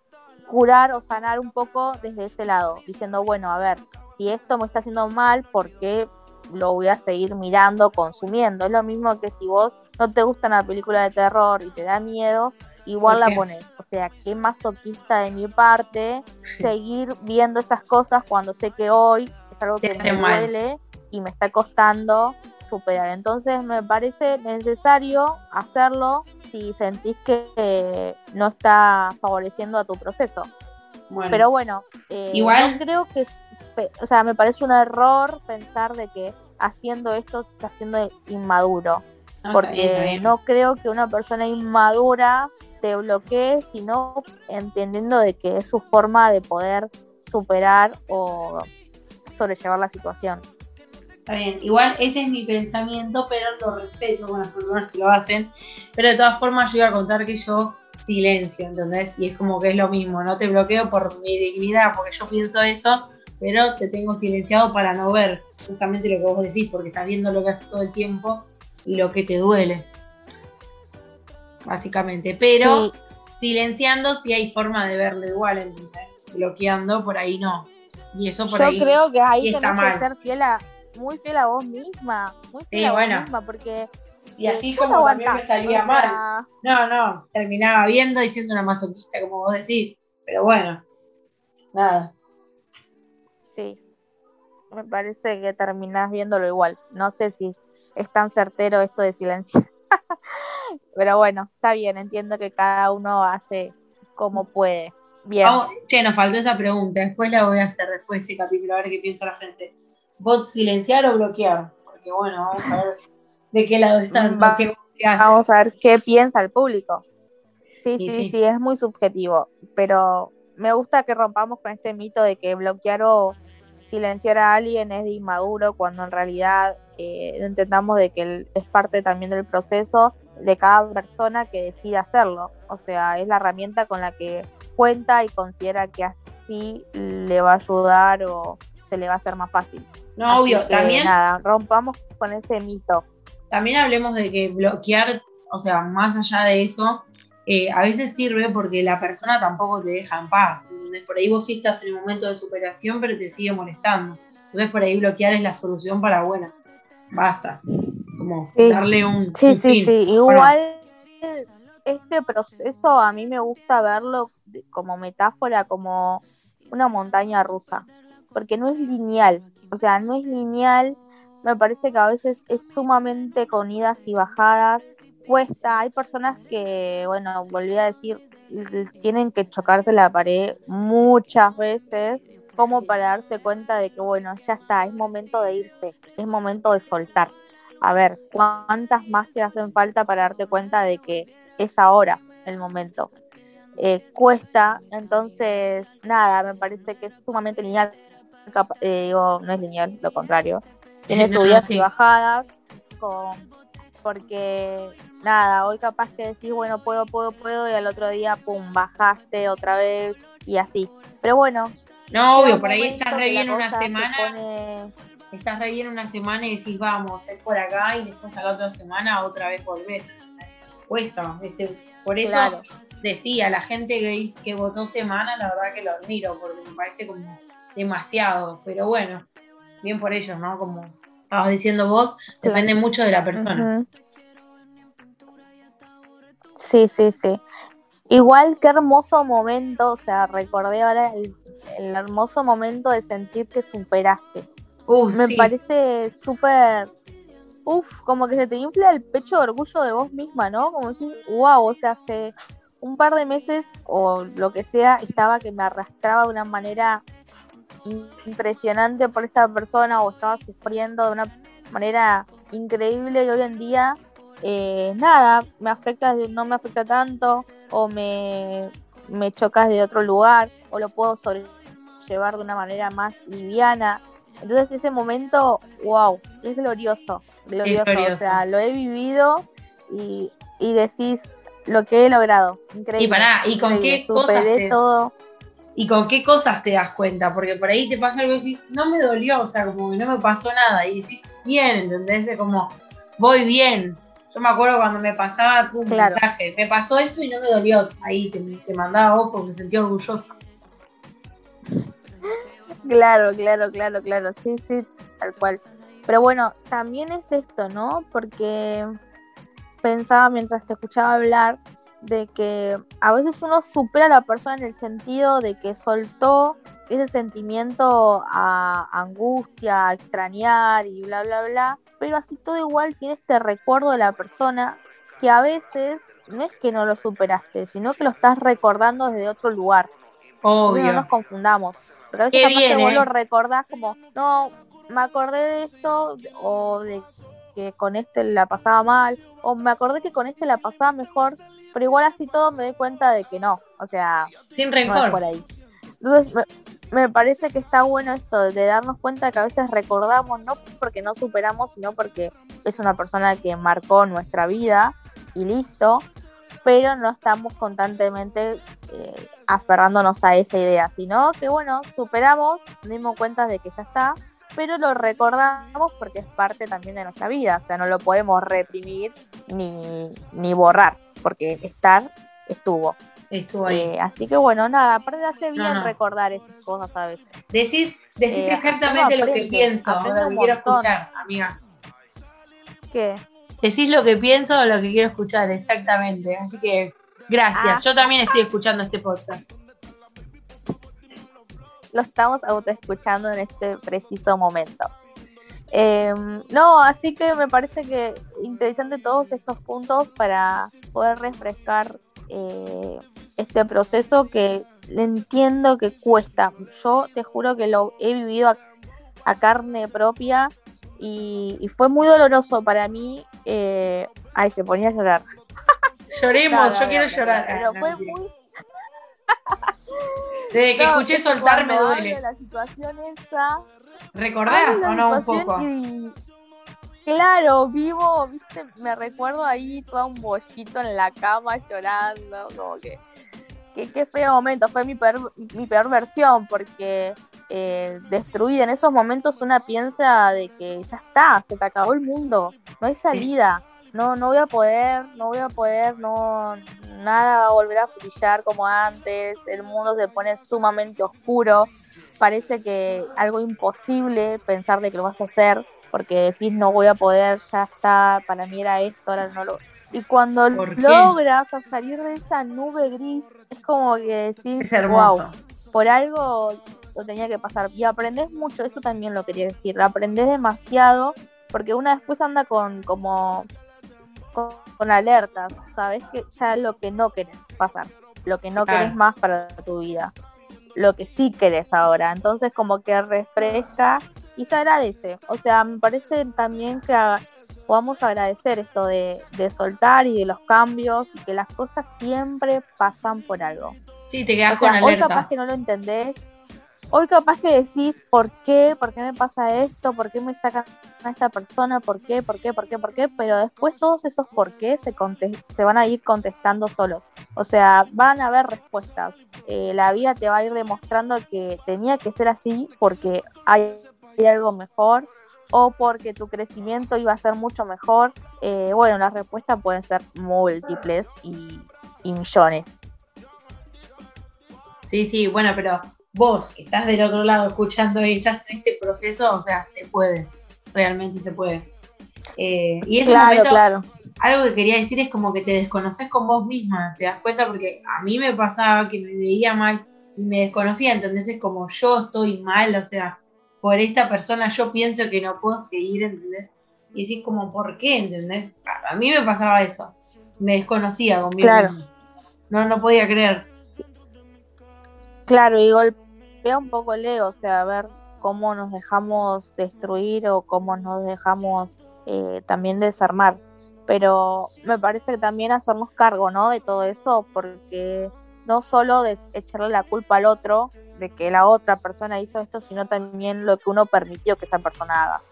[SPEAKER 2] curar o sanar un poco desde ese lado, diciendo, bueno, a ver, si esto me está haciendo mal, ¿por qué lo voy a seguir mirando, consumiendo? Es lo mismo que si vos no te gusta una película de terror y te da miedo, igual la pones. O sea, qué masoquista de mi parte seguir viendo esas cosas cuando sé que hoy es algo que me duele y me está costando superar. Entonces me parece necesario hacerlo si sentís que no está favoreciendo a tu proceso. Pero bueno, eh, igual creo que, o sea, me parece un error pensar de que haciendo esto está siendo inmaduro. porque no creo que una persona inmadura te bloquee, sino entendiendo de que es su forma de poder superar o sobrellevar la situación.
[SPEAKER 1] Está bien, igual ese es mi pensamiento, pero lo respeto con las personas que lo hacen. Pero de todas formas, yo iba a contar que yo silencio, ¿entendés? Y es como que es lo mismo, no te bloqueo por mi dignidad, porque yo pienso eso, pero te tengo silenciado para no ver justamente lo que vos decís, porque estás viendo lo que haces todo el tiempo y lo que te duele. Básicamente, pero silenciando si hay forma de verlo igual, ¿entendés? Bloqueando, por ahí no. Y eso por ahí.
[SPEAKER 2] Yo creo que ahí tenés que ser fiel a muy fiel a vos misma, muy fiel a vos misma, porque...
[SPEAKER 1] Y así como también me salía mal. No, no, terminaba viendo y siendo una masoquista, como vos decís. Pero bueno, nada.
[SPEAKER 2] Sí, me parece que terminás viéndolo igual. No sé si es tan certero esto de silencio. Pero bueno, está bien, entiendo que cada uno hace como puede. Bien.
[SPEAKER 1] che, nos faltó esa pregunta, después la voy a hacer después de este capítulo, a ver qué piensa la gente. ¿Bot silenciar o bloquear? Porque bueno, vamos a ver de qué lado están.
[SPEAKER 2] vamos a ver qué piensa el público. Sí, sí, sí, es muy subjetivo, pero me gusta que rompamos con este mito de que bloquear o silenciar a alguien es de inmaduro, cuando en realidad eh, entendamos de que es parte también del proceso de cada persona que decide hacerlo. O sea, es la herramienta con la que cuenta y considera que así le va a ayudar o se le va a hacer más fácil.
[SPEAKER 1] No, obvio, también.
[SPEAKER 2] Nada, rompamos con ese mito.
[SPEAKER 1] También hablemos de que bloquear, o sea, más allá de eso, eh, a veces sirve porque la persona tampoco te deja en paz. Por ahí vos sí estás en el momento de superación, pero te sigue molestando. Entonces, por ahí bloquear es la solución para, bueno, basta. Como darle un.
[SPEAKER 2] Sí, sí, sí. Igual este proceso a mí me gusta verlo como metáfora, como una montaña rusa, porque no es lineal. O sea, no es lineal. Me parece que a veces es sumamente con idas y bajadas. Cuesta. Hay personas que, bueno, volví a decir, tienen que chocarse la pared muchas veces como para darse cuenta de que, bueno, ya está, es momento de irse, es momento de soltar. A ver, ¿cuántas más te hacen falta para darte cuenta de que es ahora el momento? Eh, cuesta, entonces, nada, me parece que es sumamente lineal. Eh, digo, no es lineal, lo contrario. Tiene subidas y bajadas, porque nada, hoy capaz que decís, bueno, puedo, puedo, puedo, y al otro día, pum, bajaste otra vez y así. Pero bueno,
[SPEAKER 1] no, obvio, por ahí estás re bien una semana. Estás re bien una semana y decís, vamos, es por acá, y después a la otra semana otra vez volvés. Cuesta, este, por eso decía, la gente que dice que votó semana, la verdad que lo admiro, porque me parece como demasiado. Pero bueno, bien por ellos, ¿no? Como estabas diciendo vos, depende mucho de la persona.
[SPEAKER 2] Sí, sí, sí. Igual qué hermoso momento, o sea, recordé ahora el el hermoso momento de sentir que superaste. Me parece súper, uff, como que se te infla el pecho de orgullo de vos misma, ¿no? Como decir, wow, o sea, hace un par de meses o lo que sea, estaba que me arrastraba de una manera impresionante por esta persona o estaba sufriendo de una manera increíble y hoy en día eh, nada, me afecta, no me afecta tanto o me, me chocas de otro lugar o lo puedo sobrellevar de una manera más liviana. Entonces ese momento, wow, es glorioso, glorioso. O sea, lo he vivido y, y decís, lo que he logrado. Increíble.
[SPEAKER 1] Y pará, ¿y con qué cosas te,
[SPEAKER 2] todo.
[SPEAKER 1] ¿Y con qué cosas te das cuenta? Porque por ahí te pasa algo y decís, no me dolió, o sea, como que no me pasó nada. Y decís, bien, ¿entendés? como, voy bien. Yo me acuerdo cuando me pasaba un mensaje, me pasó esto y no me dolió. Ahí te, te mandaba vos porque me sentía orgullosa.
[SPEAKER 2] Claro, claro, claro, claro. Sí, sí, tal cual. Pero bueno, también es esto, ¿no? Porque pensaba mientras te escuchaba hablar de que a veces uno supera a la persona en el sentido de que soltó ese sentimiento a angustia, a extrañar y bla, bla, bla, pero así todo igual tiene este recuerdo de la persona que a veces no es que no lo superaste, sino que lo estás recordando desde otro lugar.
[SPEAKER 1] Obvio.
[SPEAKER 2] no nos confundamos. Porque a veces que vos lo recordás como, no, me acordé de esto, o de que con este la pasaba mal, o me acordé que con este la pasaba mejor, pero igual así todo me doy cuenta de que no, o sea,
[SPEAKER 1] sin rencor.
[SPEAKER 2] por ahí. Entonces, me, parece que está bueno esto de darnos cuenta que a veces recordamos, no porque no superamos, sino porque es una persona que marcó nuestra vida y listo, pero no estamos constantemente eh, aferrándonos a esa idea, sino que bueno, superamos, nos dimos cuenta de que ya está, pero lo recordamos porque es parte también de nuestra vida, o sea, no lo podemos reprimir ni, ni borrar, porque estar estuvo.
[SPEAKER 1] Estuvo ahí.
[SPEAKER 2] Eh, así que bueno, nada, aparte hace bien recordar esas cosas a veces.
[SPEAKER 1] Decís, decís eh, exactamente lo que pienso, lo que quiero escuchar, amiga.
[SPEAKER 2] ¿Qué?
[SPEAKER 1] Decís lo que pienso o lo que quiero escuchar, exactamente. Así que gracias. Ah. Yo también estoy escuchando este podcast
[SPEAKER 2] lo estamos autoescuchando en este preciso momento. Em, no, así que me parece que interesante todos estos puntos para poder refrescar eh, este proceso que entiendo que cuesta. Yo te juro que lo he vivido a, carne propia y, fue muy doloroso para mí. Eh, ay, se ponía a llorar.
[SPEAKER 1] Lloremos, yo quiero llorar.
[SPEAKER 2] Pero fue muy
[SPEAKER 1] desde que escuché soltar me duele.
[SPEAKER 2] La situación esa.
[SPEAKER 1] ¿Recordás o no un poco?
[SPEAKER 2] Claro, vivo, viste, me recuerdo ahí todo un bollito en la cama llorando, como que, qué feo momento, fue mi peor, mi peor versión, porque eh, destruida en esos momentos una piensa de que ya está, se te acabó el mundo, no hay salida no, no voy a poder, no voy a poder, no, nada va a volver a brillar como antes, el mundo se pone sumamente oscuro, parece que algo imposible pensar de que lo vas a hacer, porque decís no voy a poder, ya está, para mí era esto, ahora no lo... Y cuando logras salir de esa nube gris, es como que decís, wow, por algo lo tenía que pasar. Y aprendes mucho, eso también lo quería decir, aprendes demasiado, porque una después anda con como con, alertas, sabes que ya lo que no querés pasar, lo que no querés más para tu vida, lo que sí querés ahora. Entonces como que refresca y se agradece. O sea, me parece también que podamos agradecer esto de, de, soltar y de los cambios y que las cosas siempre pasan por algo.
[SPEAKER 1] Sí, te quedas con alertas. Hoy
[SPEAKER 2] capaz que no lo entendés hoy capaz que decís, ¿por qué? ¿Por qué me pasa esto? ¿Por qué me sacan a esta persona? ¿Por qué? ¿Por qué? ¿Por qué? ¿Por qué? Pero después todos esos por qué se, se van a ir contestando solos. O sea, van a haber respuestas. Eh, la vida te va a ir demostrando que tenía que ser así porque hay, algo mejor o porque tu crecimiento iba a ser mucho mejor. Eh, bueno, las respuestas pueden ser múltiples y, y millones.
[SPEAKER 1] Sí, sí, bueno, pero vos que estás del otro lado escuchando y estás en este proceso, o sea, se puede, realmente se puede. Eh, y
[SPEAKER 2] claro,
[SPEAKER 1] momento,
[SPEAKER 2] claro.
[SPEAKER 1] algo que quería decir es como que te desconoces con vos misma, te das cuenta porque a mí me pasaba que me veía mal y me desconocía, ¿entendés? Es como yo estoy mal, o sea, por esta persona yo pienso que no puedo seguir, ¿entendés? Y decís como, ¿por qué? ¿Entendés? A, mí me pasaba eso, me desconocía conmigo.
[SPEAKER 2] Claro.
[SPEAKER 1] No, no podía creer.
[SPEAKER 2] Claro, y golpe un poco el ego, o sea, ver cómo nos dejamos destruir o cómo nos dejamos eh, también desarmar. Pero me parece que también hacernos cargo, ¿no? De todo eso, porque no solo de echarle la culpa al otro de que la otra persona hizo esto, sino también lo que uno permitió que esa persona haga.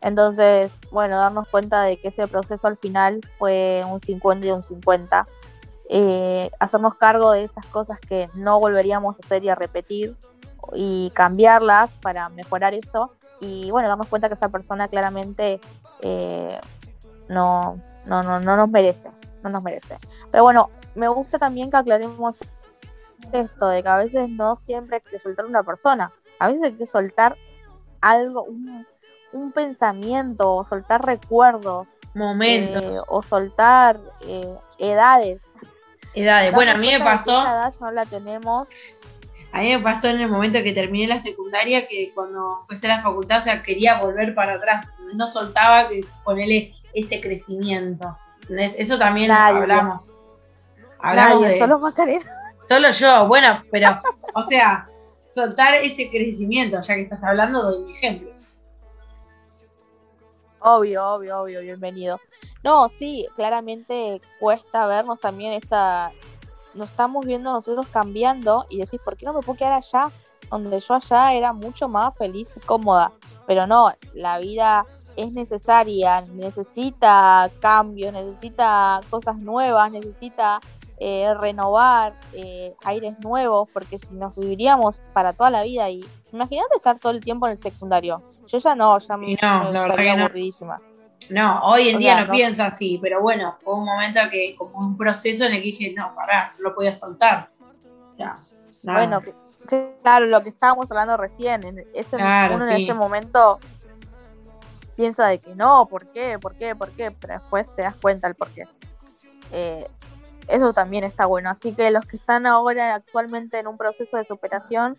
[SPEAKER 2] Entonces, bueno, darnos cuenta de que ese proceso al final fue un 50 y un 50 eh, hacernos cargo de esas cosas que no volveríamos a hacer y a repetir y cambiarlas para mejorar eso. Y bueno, damos cuenta que esa persona claramente eh, no, no, no, no nos merece, no nos merece. Pero bueno, me gusta también que aclaremos esto, de que a veces no siempre hay que soltar una persona, a veces hay que soltar algo, un, un pensamiento, o soltar recuerdos,
[SPEAKER 1] momentos,
[SPEAKER 2] eh, o soltar eh, edades.
[SPEAKER 1] Edades, bueno, a mí me pasó.
[SPEAKER 2] Edad ya no la tenemos.
[SPEAKER 1] A mí me pasó en el momento que terminé la secundaria que cuando empecé la facultad, o sea, quería volver para atrás, no soltaba que ponerle ese crecimiento. Eso también hablamos.
[SPEAKER 2] Hablamos de... solo Macarena.
[SPEAKER 1] Solo yo, bueno, pero, o sea, soltar ese crecimiento, ya que estás hablando, doy mi ejemplo.
[SPEAKER 2] Obvio, obvio, obvio, bienvenido. No, sí, claramente cuesta vernos también esta. Nos estamos viendo nosotros cambiando y decís, ¿por qué no me puedo quedar allá? Donde yo allá era mucho más feliz y cómoda. Pero no, la vida es necesaria, necesita cambios, necesita cosas nuevas, necesita eh, renovar eh, aires nuevos, porque si nos viviríamos para toda la vida y imagínate estar todo el tiempo en el secundario. Yo ya no, ya me,
[SPEAKER 1] no, que no. No, hoy en día no, pienso así, pero bueno, fue un momento que, como un proceso en el que dije, no, pará, no lo podía soltar. O sea,
[SPEAKER 2] Bueno, claro, lo que estábamos hablando recién, en ese, uno en ese momento piensa de que no, ¿por qué? ¿Por qué? ¿Por qué? Pero después te das cuenta el por qué. Eh, eso también está bueno. Así que los que están ahora actualmente en un proceso de superación,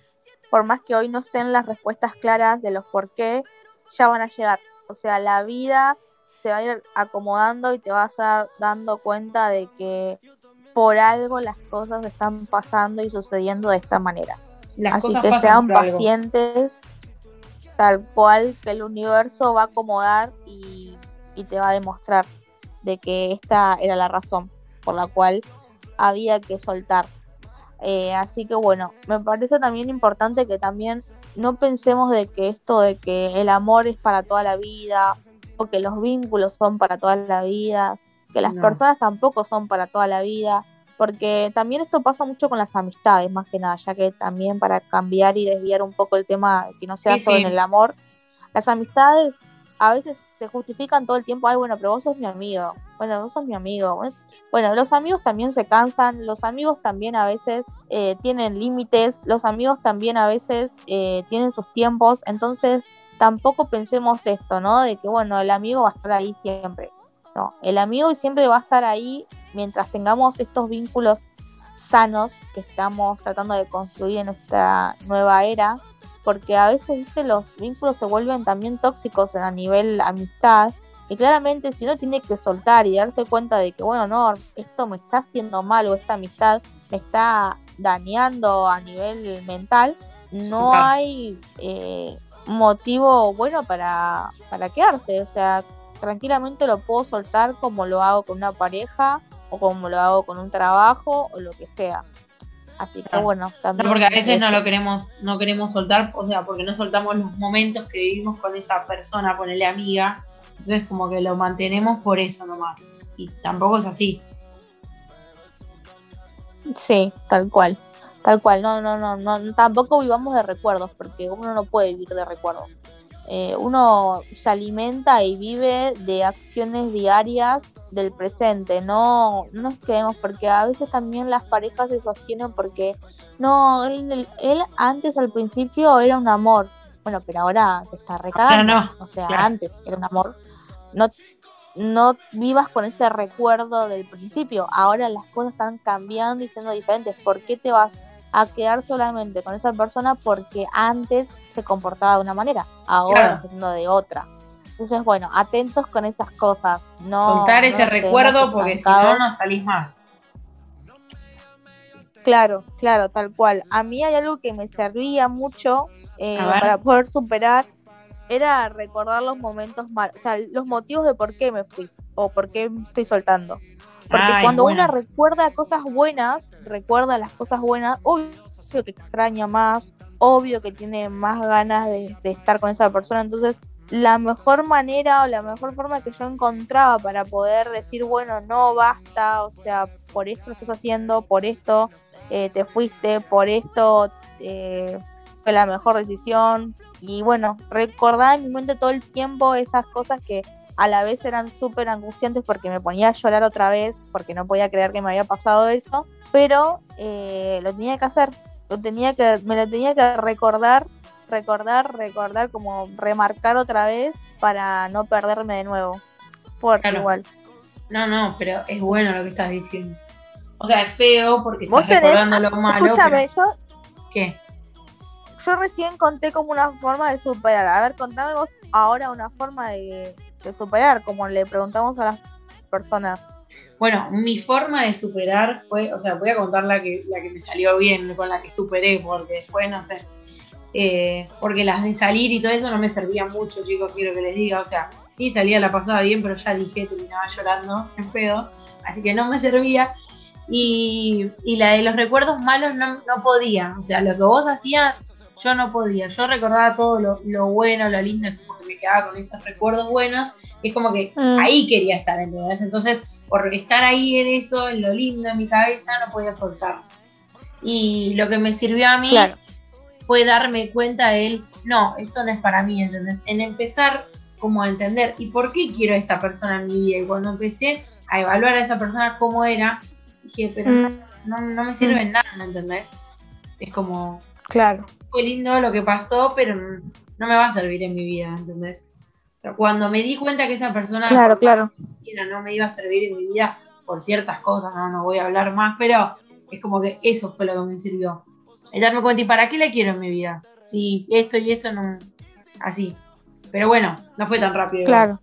[SPEAKER 2] por más que hoy no estén las respuestas claras de los por qué, ya van a llegar. O sea, la vida se va a ir acomodando y te vas a dar dando cuenta de que por algo las cosas están pasando y sucediendo de esta manera.
[SPEAKER 1] Las
[SPEAKER 2] Así que sean pacientes, tal cual que el universo va a acomodar y, y te va a demostrar de que esta era la razón por la cual había que soltar. Eh, así que bueno, me parece también importante que también no pensemos de que esto de que el amor es para toda la vida que los vínculos son para toda la vida, que las personas tampoco son para toda la vida, porque también esto pasa mucho con las amistades, más que nada, ya que también para cambiar y desviar un poco el tema que no sea solo en el amor, las amistades a veces se justifican todo el tiempo, ay, bueno, pero vos sos mi amigo, bueno, vos sos mi amigo. Bueno, los amigos también se cansan, los amigos también a veces eh, tienen límites, los amigos también a veces eh, tienen sus tiempos, entonces tampoco pensemos esto, ¿no? De que, bueno, el amigo va a estar ahí siempre. No, el amigo siempre va a estar ahí mientras tengamos estos vínculos sanos que estamos tratando de construir en esta nueva era, porque a veces ¿viste? los vínculos se vuelven también tóxicos a nivel amistad y claramente si uno tiene que soltar y darse cuenta de que bueno no esto me está haciendo mal o esta amistad me está dañando a nivel mental no hay eh, motivo bueno para, para quedarse o sea tranquilamente lo puedo soltar como lo hago con una pareja o como lo hago con un trabajo o lo que sea Así que bueno, también.
[SPEAKER 1] porque a veces no lo queremos, no queremos soltar, o sea, porque no soltamos los momentos que vivimos con esa persona, ponerle amiga. Entonces como que lo mantenemos por eso nomás. Y tampoco es así.
[SPEAKER 2] Sí, tal cual. Tal cual. No, no, no, no. Tampoco vivamos de recuerdos, porque uno no puede vivir de recuerdos. Eh, uno se alimenta y vive de acciones diarias del presente, no, no nos quedemos, porque a veces también las parejas se sostienen porque no, él, antes al principio era un amor, bueno, pero ahora te está recagando, o sea, antes era un amor, no, no vivas con ese recuerdo del principio, ahora las cosas están cambiando y siendo diferentes, ¿por qué te vas a quedar solamente con esa persona porque antes se comportaba de una manera, ahora está siendo de otra. Entonces, bueno, atentos con esas cosas. No,
[SPEAKER 1] Soltar ese recuerdo porque si no, no salís más.
[SPEAKER 2] Claro, claro, tal cual. A mí hay algo que me servía mucho eh, para poder superar, era recordar los momentos malos, o sea, los motivos de por qué me fui o por qué estoy soltando. Porque cuando uno recuerda cosas buenas, recuerda las cosas buenas, obvio que extraña más, obvio que tiene más ganas de, estar con esa persona, entonces la mejor manera o la mejor forma que yo encontraba para poder decir, bueno, no basta, o sea, por esto estás haciendo, por esto eh, te fuiste, por esto eh, fue la mejor decisión. Y bueno, recordaba en mi mente todo el tiempo esas cosas que a la vez eran súper angustiantes porque me ponía a llorar otra vez, porque no podía creer que me había pasado eso, pero eh, lo tenía que hacer, lo tenía que, me lo tenía que recordar recordar, recordar, como remarcar otra vez para no perderme de nuevo. Fuerte igual.
[SPEAKER 1] No, no, pero es bueno lo que estás diciendo. O sea, es feo porque estás recordando lo malo.
[SPEAKER 2] Escúchame, yo.
[SPEAKER 1] ¿Qué?
[SPEAKER 2] Yo recién conté como una forma de superar. A ver, contame vos ahora una forma de, de superar, como le preguntamos a las personas.
[SPEAKER 1] Bueno, mi forma de superar fue, o sea, voy a contar la que, la que me salió bien, con la que superé, porque después, no sé, eh, porque las de salir y todo eso no me servía mucho, chicos, quiero que les diga. O sea, sí salía la pasada bien, pero ya dije, terminaba llorando en pedo, así que no me servía. Y, la de los recuerdos malos no, podía. O sea, lo que vos hacías, yo no podía. Yo recordaba todo lo, bueno, lo lindo, porque me quedaba con esos recuerdos buenos. Y es como que mm. ahí quería estar, ¿entendés? Entonces, por estar ahí en eso, en lo lindo en mi cabeza, no podía soltar. Y lo que me sirvió a mí fue darme cuenta él, no, esto no es para mí, ¿entendés? En empezar como a entender, ¿y por qué quiero a esta persona en mi vida? Y cuando empecé a evaluar a esa persona cómo era, dije, pero mm. no, no, me sirve en nada, ¿entendés? Es como,
[SPEAKER 2] claro.
[SPEAKER 1] Fue lindo lo que pasó, pero no me va a servir en mi vida, ¿entendés? Pero cuando me di cuenta que esa persona
[SPEAKER 2] claro, claro.
[SPEAKER 1] no me iba a servir en mi vida por ciertas cosas, no, no voy a hablar más, pero es como que eso fue lo que me sirvió y darme cuenta, ¿y para qué le quiero en mi vida? Sí, esto y esto no. Así. Pero bueno, no fue tan rápido.
[SPEAKER 2] Claro.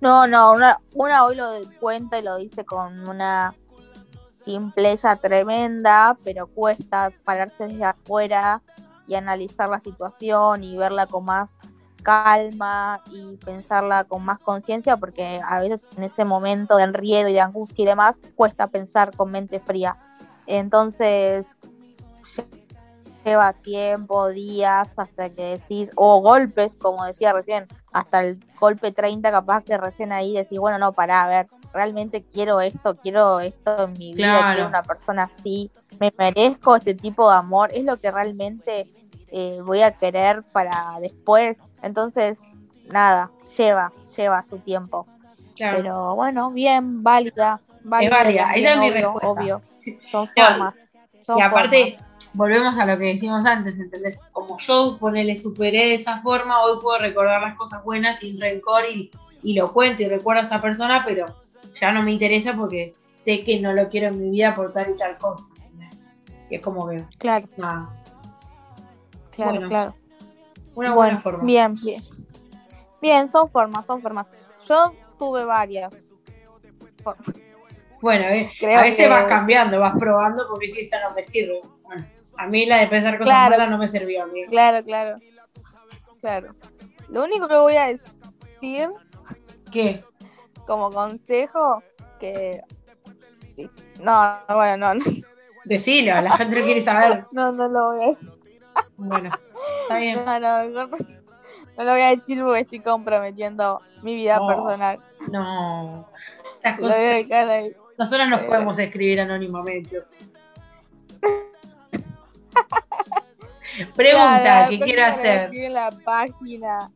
[SPEAKER 2] No, no, una, una hoy lo cuenta y lo dice con una simpleza tremenda, pero cuesta pararse desde afuera y analizar la situación y verla con más calma y pensarla con más conciencia, porque a veces en ese momento de enriedo y de angustia y demás, cuesta pensar con mente fría. Entonces, lleva tiempo, días, hasta que decís, o golpes, como decía recién, hasta el golpe 30 capaz que recién ahí decís, bueno, no, pará, a ver, realmente quiero esto, quiero esto en mi vida, quiero una persona así, me merezco este tipo de amor, es lo que realmente eh, voy a querer para después. Entonces, nada, lleva, lleva su tiempo. Pero bueno, bien, válida. válida
[SPEAKER 1] es válida, esa es mi respuesta.
[SPEAKER 2] Obvio, son formas.
[SPEAKER 1] y aparte, volvemos a lo que decimos antes, ¿entendés? Como yo ponele, superé de esa forma, hoy puedo recordar las cosas buenas sin rencor y, lo cuento y recuerdo a esa persona, pero ya no me interesa porque sé que no lo quiero en mi vida por tal y tal cosa. Y es como que.
[SPEAKER 2] Claro.
[SPEAKER 1] Nada.
[SPEAKER 2] Claro, claro.
[SPEAKER 1] Una buena forma.
[SPEAKER 2] Bien, bien. Bien, son formas, son formas. Yo tuve varias
[SPEAKER 1] Bueno, eh, a veces vas cambiando, vas probando porque si esta no me sirve. Bueno. A mí la de pensar cosas malas no me sirvió, amigo.
[SPEAKER 2] Claro, claro. Claro. Lo único que voy a decir.
[SPEAKER 1] ¿Qué?
[SPEAKER 2] Como consejo, que. No, bueno, no.
[SPEAKER 1] Decilo, la gente lo quiere saber.
[SPEAKER 2] No, no lo voy a decir.
[SPEAKER 1] Bueno, está bien.
[SPEAKER 2] No, no, no, no lo voy a decir porque estoy comprometiendo mi vida personal.
[SPEAKER 1] No. Nosotros nos podemos escribir anónimamente. O sea. Pregunta que quiero hacer.
[SPEAKER 2] La página.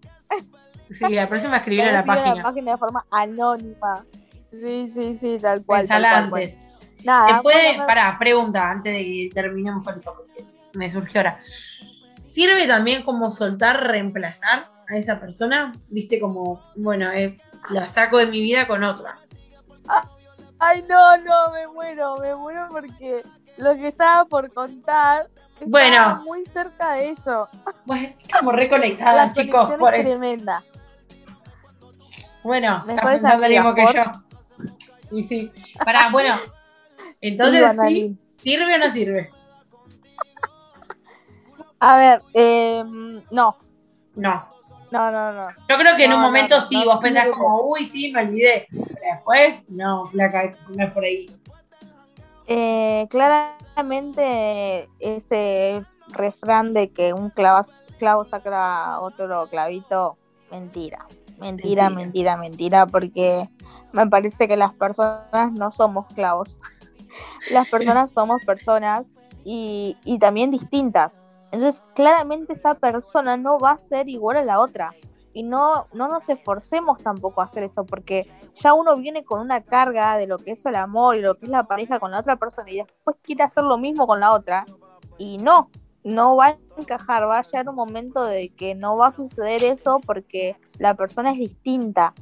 [SPEAKER 1] Sí, la próxima escribir en la página.
[SPEAKER 2] La página de forma anónima. Sí, sí, sí, tal cual.
[SPEAKER 1] Pensala antes. Nada, Se puede, pará, pregunta antes de que terminemos con esto, porque me surgió ahora. ¿Sirve también como soltar, reemplazar a esa persona? Viste, como, bueno, eh, la saco de mi vida con otra.
[SPEAKER 2] Ay, no, no, me muero, me muero porque lo que estaba por contar
[SPEAKER 1] bueno.
[SPEAKER 2] muy cerca de eso.
[SPEAKER 1] Bueno, estamos reconectadas, chicos. Por
[SPEAKER 2] es tremenda.
[SPEAKER 1] Bueno, estás pensando lo mismo que yo. Y sí. Pará, bueno. Entonces, sí, ¿sirve o no sirve?
[SPEAKER 2] A ver, eh, no.
[SPEAKER 1] No.
[SPEAKER 2] No, no, no.
[SPEAKER 1] Yo creo que en un momento sí, vos pensás como, uy, sí, me olvidé. Pero después, no, flaca, no es por ahí.
[SPEAKER 2] Eh, claramente ese refrán de que un clavazo, clavo saca otro clavito, mentira. Mentira, mentira, mentira, porque me parece que las personas no somos clavos. las personas somos personas y, y también distintas. Entonces, claramente esa persona no va a ser igual a la otra. Y no, no nos esforcemos tampoco a hacer eso, porque ya uno viene con una carga de lo que es el amor y lo que es la pareja con la otra persona y después quiere hacer lo mismo con la otra. Y no, no va a encajar, va a llegar un momento de que no va a suceder eso porque la persona es distinta.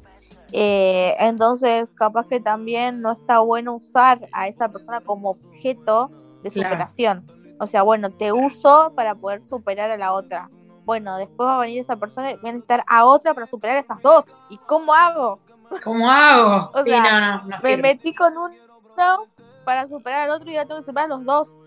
[SPEAKER 2] Eh, entonces, capaz que también no está bueno usar a esa persona como objeto de superación. O sea, bueno, te uso para poder superar a la otra. Bueno, después va a venir esa persona y va a necesitar a otra para superar a esas dos. ¿Y cómo hago?
[SPEAKER 1] ¿Cómo hago?
[SPEAKER 2] o sea, me metí con uno para superar al otro y ya tengo que superar a los dos.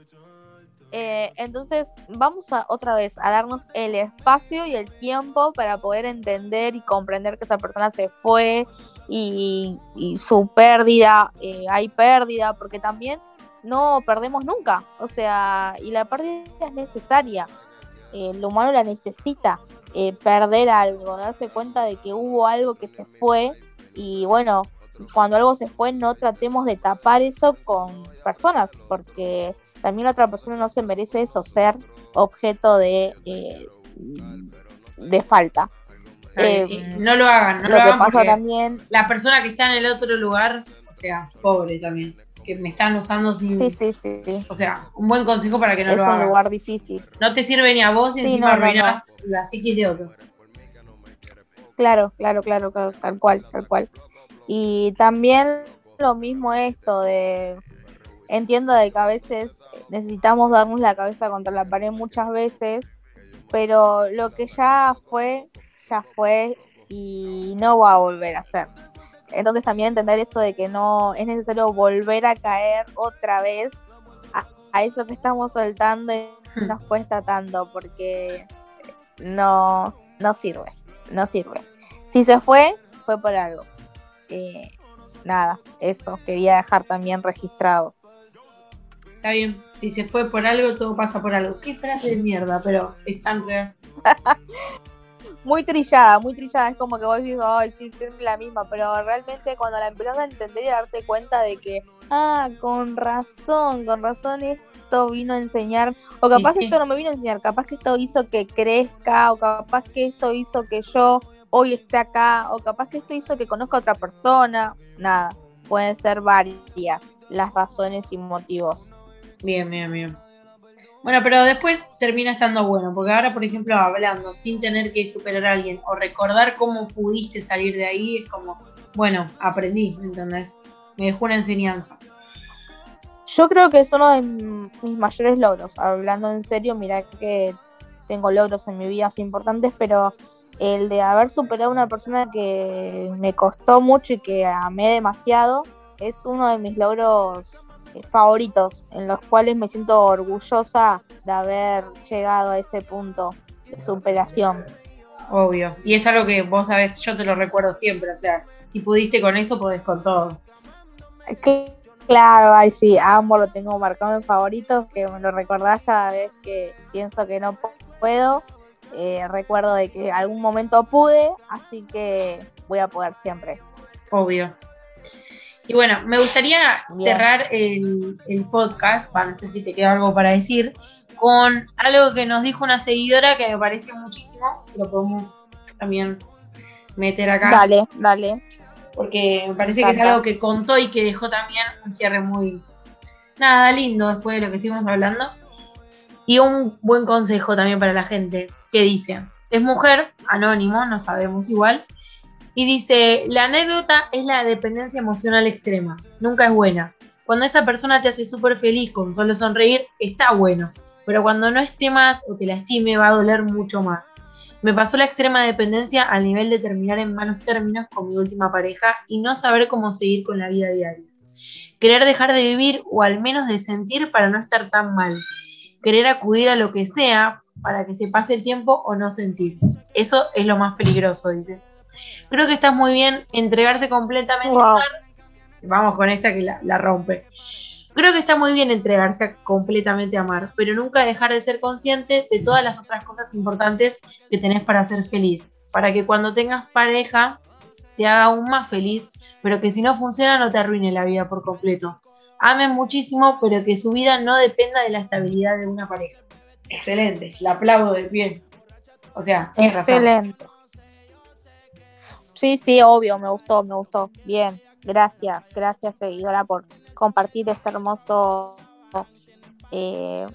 [SPEAKER 2] Eh, entonces vamos a otra vez a darnos el espacio y el tiempo para poder entender y comprender que esa persona se fue y, su pérdida, eh, hay pérdida, porque también no perdemos nunca, o sea, y la pérdida es necesaria, eh, el humano la necesita, perder algo, darse cuenta de que hubo algo que se fue. Y bueno, cuando algo se fue no tratemos de tapar eso con personas, porque también la otra persona no se merece eso, ser objeto de, eh, de falta.
[SPEAKER 1] Eh, no lo hagan, no lo, hagan pasa también... la persona que está en el otro lugar, o sea, pobre también, que me están usando sin...
[SPEAKER 2] Sí, sí, sí.
[SPEAKER 1] O sea, un buen consejo para que no lo hagan.
[SPEAKER 2] Es un lugar difícil.
[SPEAKER 1] No te sirve ni a vos y encima arruinas la psiquis de otro.
[SPEAKER 2] Claro, claro, claro, claro, tal cual, tal cual. Y también lo mismo esto de entiendo de que a veces necesitamos darnos la cabeza contra la pared muchas veces, pero lo que ya fue, ya fue y no va a volver a ser. Entonces también entender eso de que no es necesario volver a caer otra vez a, eso que estamos soltando y hmm. nos cuesta tanto porque no, no sirve, no sirve. Si se fue, fue por algo. Eh, nada, eso quería dejar también registrado.
[SPEAKER 1] Está bien. Si se fue por algo, todo pasa por algo. Qué frase de mierda, pero es tan real.
[SPEAKER 2] muy trillada, muy trillada. Es como que vos decís, ay, sí, es la misma. Pero realmente cuando la empezás a entender y a darte cuenta de que, ah, con razón, con razón esto vino a enseñar. O capaz que esto no me vino a enseñar. Capaz que esto hizo que crezca. O capaz que esto hizo que yo hoy esté acá. O capaz que esto hizo que conozca a otra persona. Nada. Pueden ser varias las razones y motivos.
[SPEAKER 1] Bien, bien, bien. Bueno, pero después termina estando bueno, porque ahora, por ejemplo, hablando sin tener que superar a alguien o recordar cómo pudiste salir de ahí, es como, bueno, aprendí, ¿entendés? Me dejó una enseñanza.
[SPEAKER 2] Yo creo que es uno de mis mayores logros. Hablando en serio, mira que tengo logros en mi vida importantes, pero el de haber superado a una persona que me costó mucho y que amé demasiado es uno de mis logros favoritos en los cuales me siento orgullosa de haber llegado a ese punto de superación.
[SPEAKER 1] Obvio. Y es algo que vos sabés, yo te lo recuerdo siempre. O sea, si pudiste con eso, podés con todo.
[SPEAKER 2] Claro, ay sí, amo, lo tengo marcado en favoritos, que me lo recordás cada vez que pienso que no puedo. Eh, recuerdo de que algún momento pude, así que voy a poder siempre.
[SPEAKER 1] Obvio. Y bueno, me gustaría cerrar el, podcast, no sé si te queda algo para decir, con algo que nos dijo una seguidora que me parece muchísimo, lo podemos también meter acá.
[SPEAKER 2] Dale, dale.
[SPEAKER 1] Porque me parece que es algo que contó y que dejó también un cierre muy, nada, lindo después de lo que estuvimos hablando. Y un buen consejo también para la gente, que dice, es mujer, anónimo, no sabemos igual, y dice, la anécdota es la dependencia emocional extrema, nunca es buena. Cuando esa persona te hace súper feliz con solo sonreír, está bueno, pero cuando no esté más o te lastime va a doler mucho más. Me pasó la extrema dependencia al nivel de terminar en malos términos con mi última pareja y no saber cómo seguir con la vida diaria. Querer dejar de vivir o al menos de sentir para no estar tan mal. Querer acudir a lo que sea para que se pase el tiempo o no sentir. Eso es lo más peligroso, dice. Creo que está muy bien entregarse completamente. Vamos con esta que la, rompe. Creo que está muy bien entregarse a completamente a amar, pero nunca dejar de ser consciente de todas las otras cosas importantes que tenés para ser feliz. Para que cuando tengas pareja te haga aún más feliz, pero que si no funciona no te arruine la vida por completo. Amen muchísimo, pero que su vida no dependa de la estabilidad de una pareja. Excelente, la aplaudo de pie. O sea,
[SPEAKER 2] Excelente. Sí, sí, obvio, me gustó, me gustó. Bien, gracias, gracias seguidora por compartir este hermoso eh,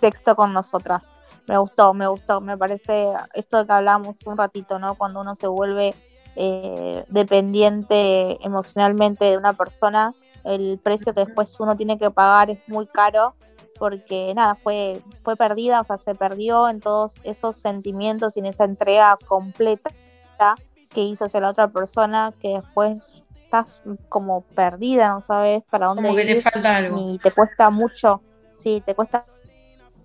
[SPEAKER 2] texto con nosotras. Me gustó, me gustó, me parece esto que hablamos un ratito, ¿no? Cuando uno se vuelve eh, dependiente emocionalmente de una persona, el precio que después uno tiene que pagar es muy caro porque nada, fue, fue perdida, o sea, se perdió en todos esos sentimientos y en esa entrega completa que hizo hacia la otra persona que después estás como perdida, no sabes para dónde
[SPEAKER 1] como que te falta algo.
[SPEAKER 2] y te cuesta mucho, sí, te cuesta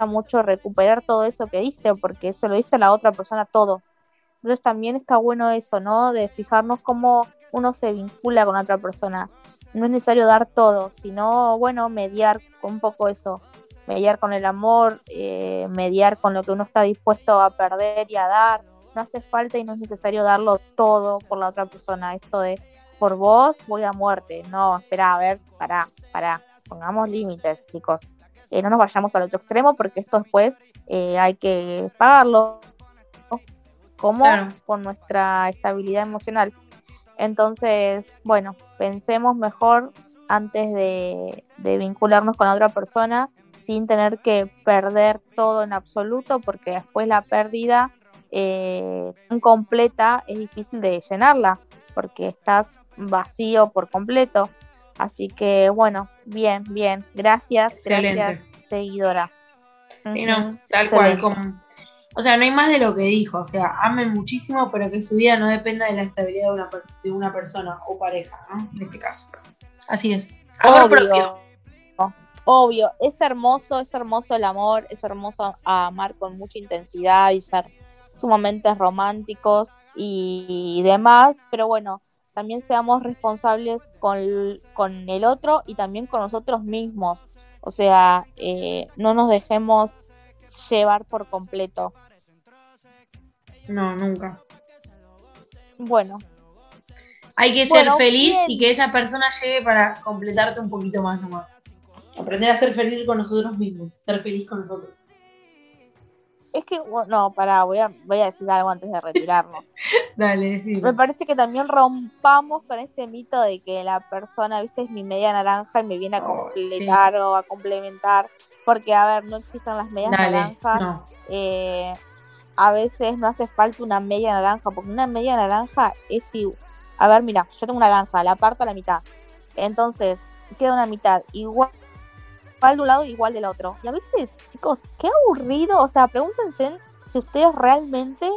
[SPEAKER 2] mucho recuperar todo eso que diste porque eso lo diste a la otra persona todo. Entonces también está bueno eso, ¿no? De fijarnos cómo uno se vincula con otra persona. No es necesario dar todo, sino, bueno, mediar un poco eso mediar con el amor, eh, mediar con lo que uno está dispuesto a perder y a dar. No hace falta y no es necesario darlo todo por la otra persona. Esto de por vos voy a muerte. No, espera, a ver, pará, pará. Pongamos límites, chicos. Eh, no nos vayamos al otro extremo porque esto después eh, hay que pagarlo. como Con nuestra estabilidad emocional. Entonces, bueno, pensemos mejor antes de, de vincularnos con la otra persona sin tener que perder todo en absoluto, porque después la pérdida eh, completa es difícil de llenarla, porque estás vacío por completo. Así que bueno, bien, bien, gracias, gracias, seguidora.
[SPEAKER 1] Sí, no, tal cual, como, o sea, no hay más de lo que dijo, o sea, amen muchísimo, pero que su vida no dependa de la estabilidad de una, de una persona o pareja, ¿no? En este caso. Así es. Amor propio
[SPEAKER 2] obvio, es hermoso, es hermoso el amor, es hermoso amar con mucha intensidad y ser sumamente románticos y demás, pero bueno, también seamos responsables con, el otro y también con nosotros mismos. O sea, eh, no nos dejemos llevar por completo.
[SPEAKER 1] No, nunca.
[SPEAKER 2] Bueno.
[SPEAKER 1] Hay que ser feliz y que esa persona llegue para completarte un poquito más nomás. Aprender a ser feliz con nosotros mismos, ser feliz con nosotros.
[SPEAKER 2] Es que, no, pará, voy a, voy a decir algo antes de retirarnos.
[SPEAKER 1] Dale, sí.
[SPEAKER 2] Me parece que también rompamos con este mito de que la persona, viste, es mi media naranja y me viene a oh, completar o a complementar. Porque, a ver, no existen las medias naranjas. Eh, a veces no hace falta una media naranja, porque una media naranja es igual. A ver, mira, yo tengo una naranja, la parto a la mitad. Entonces, queda una mitad igual igual de un lado igual del otro. Y a veces, chicos, qué aburrido. O sea, pregúntense si ustedes realmente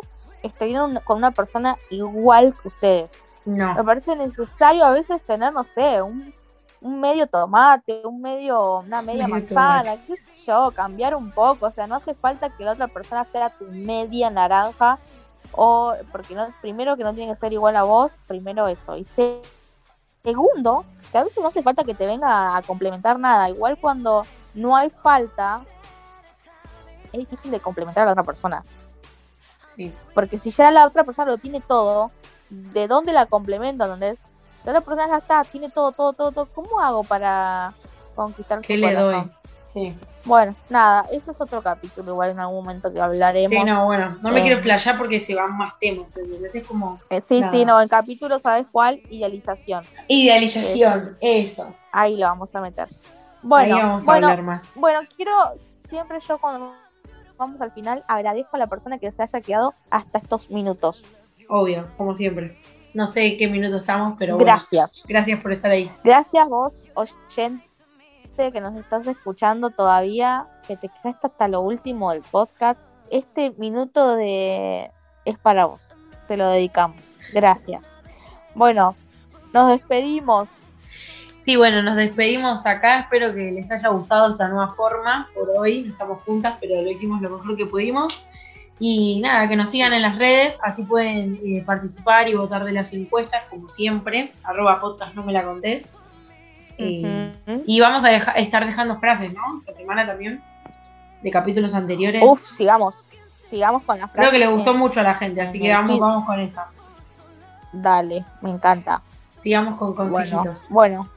[SPEAKER 2] estuvieron con una persona igual que ustedes.
[SPEAKER 1] No.
[SPEAKER 2] Me parece necesario a veces tener, no sé, un, medio tomate, un medio, una media manzana, qué sé yo, cambiar un poco. O sea, no hace falta que la otra persona sea tu media naranja. O, porque no, primero que no tiene que ser igual a vos, primero eso. Y segundo, que a veces no hace falta que te venga a complementar nada. Igual cuando no hay falta, es difícil de complementar a la otra persona.
[SPEAKER 1] Sí.
[SPEAKER 2] Porque si ya la otra persona lo tiene todo, ¿de dónde la complementa? ¿Dónde La otra persona ya está, tiene todo, todo, todo, todo. ¿Cómo hago para conquistar
[SPEAKER 1] ¿Qué le doy? Sí.
[SPEAKER 2] Bueno, nada, ese es otro capítulo, igual en algún momento que hablaremos.
[SPEAKER 1] Sí, no, bueno, no me quiero eh, playar porque se van más temas, Es como.
[SPEAKER 2] Eh, sí, sí, no, en capítulo, ¿sabes cuál? Idealización.
[SPEAKER 1] Idealización, eso.
[SPEAKER 2] Ahí lo vamos a meter. Bueno,
[SPEAKER 1] ahí vamos a hablar más.
[SPEAKER 2] Bueno, quiero, siempre yo cuando vamos al final, agradezco a la persona que se haya quedado hasta estos minutos.
[SPEAKER 1] Obvio, como siempre. No sé qué minuto estamos, pero
[SPEAKER 2] Gracias.
[SPEAKER 1] Gracias por estar ahí.
[SPEAKER 2] Gracias vos, oyente que nos estás escuchando todavía, que te quedaste hasta lo último del podcast, este minuto de es para vos. Te lo dedicamos. Gracias. Bueno, nos despedimos.
[SPEAKER 1] Sí, bueno, nos despedimos acá. Espero que les haya gustado esta nueva forma por hoy. estamos juntas, pero lo hicimos lo mejor que pudimos. Y nada, que nos sigan en las redes, así pueden eh, participar y votar de las encuestas, como siempre. Arroba podcast no me la contés. Eh, y vamos a estar dejando frases, ¿no? Esta semana también, de capítulos anteriores.
[SPEAKER 2] Uf, sigamos. Sigamos con las
[SPEAKER 1] frases. Creo que le gustó mucho a la gente, así que vamos, vamos con esa.
[SPEAKER 2] Dale, me encanta.
[SPEAKER 1] Sigamos con consejitos.
[SPEAKER 2] Bueno.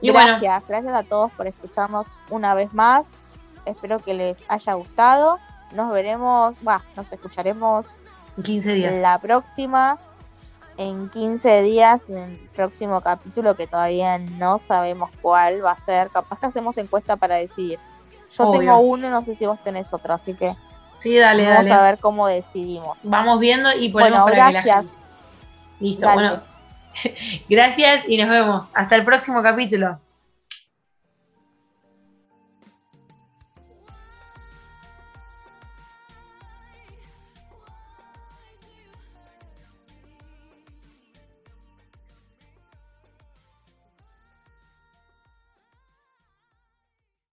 [SPEAKER 2] Y gracias, gracias a todos por escucharnos una vez más. Espero que les haya gustado. Nos veremos, va, nos escucharemos
[SPEAKER 1] en 15 días.
[SPEAKER 2] La próxima, en 15 días, en el próximo capítulo que todavía no sabemos cuál va a ser. Capaz que hacemos encuesta para decidir. Yo tengo uno, no sé si vos tenés otro, así que
[SPEAKER 1] sí, dale,
[SPEAKER 2] vamos a ver cómo decidimos.
[SPEAKER 1] Vamos viendo y ponemos
[SPEAKER 2] bueno, gracias.
[SPEAKER 1] Listo, bueno. gracias y nos vemos. Hasta el próximo capítulo.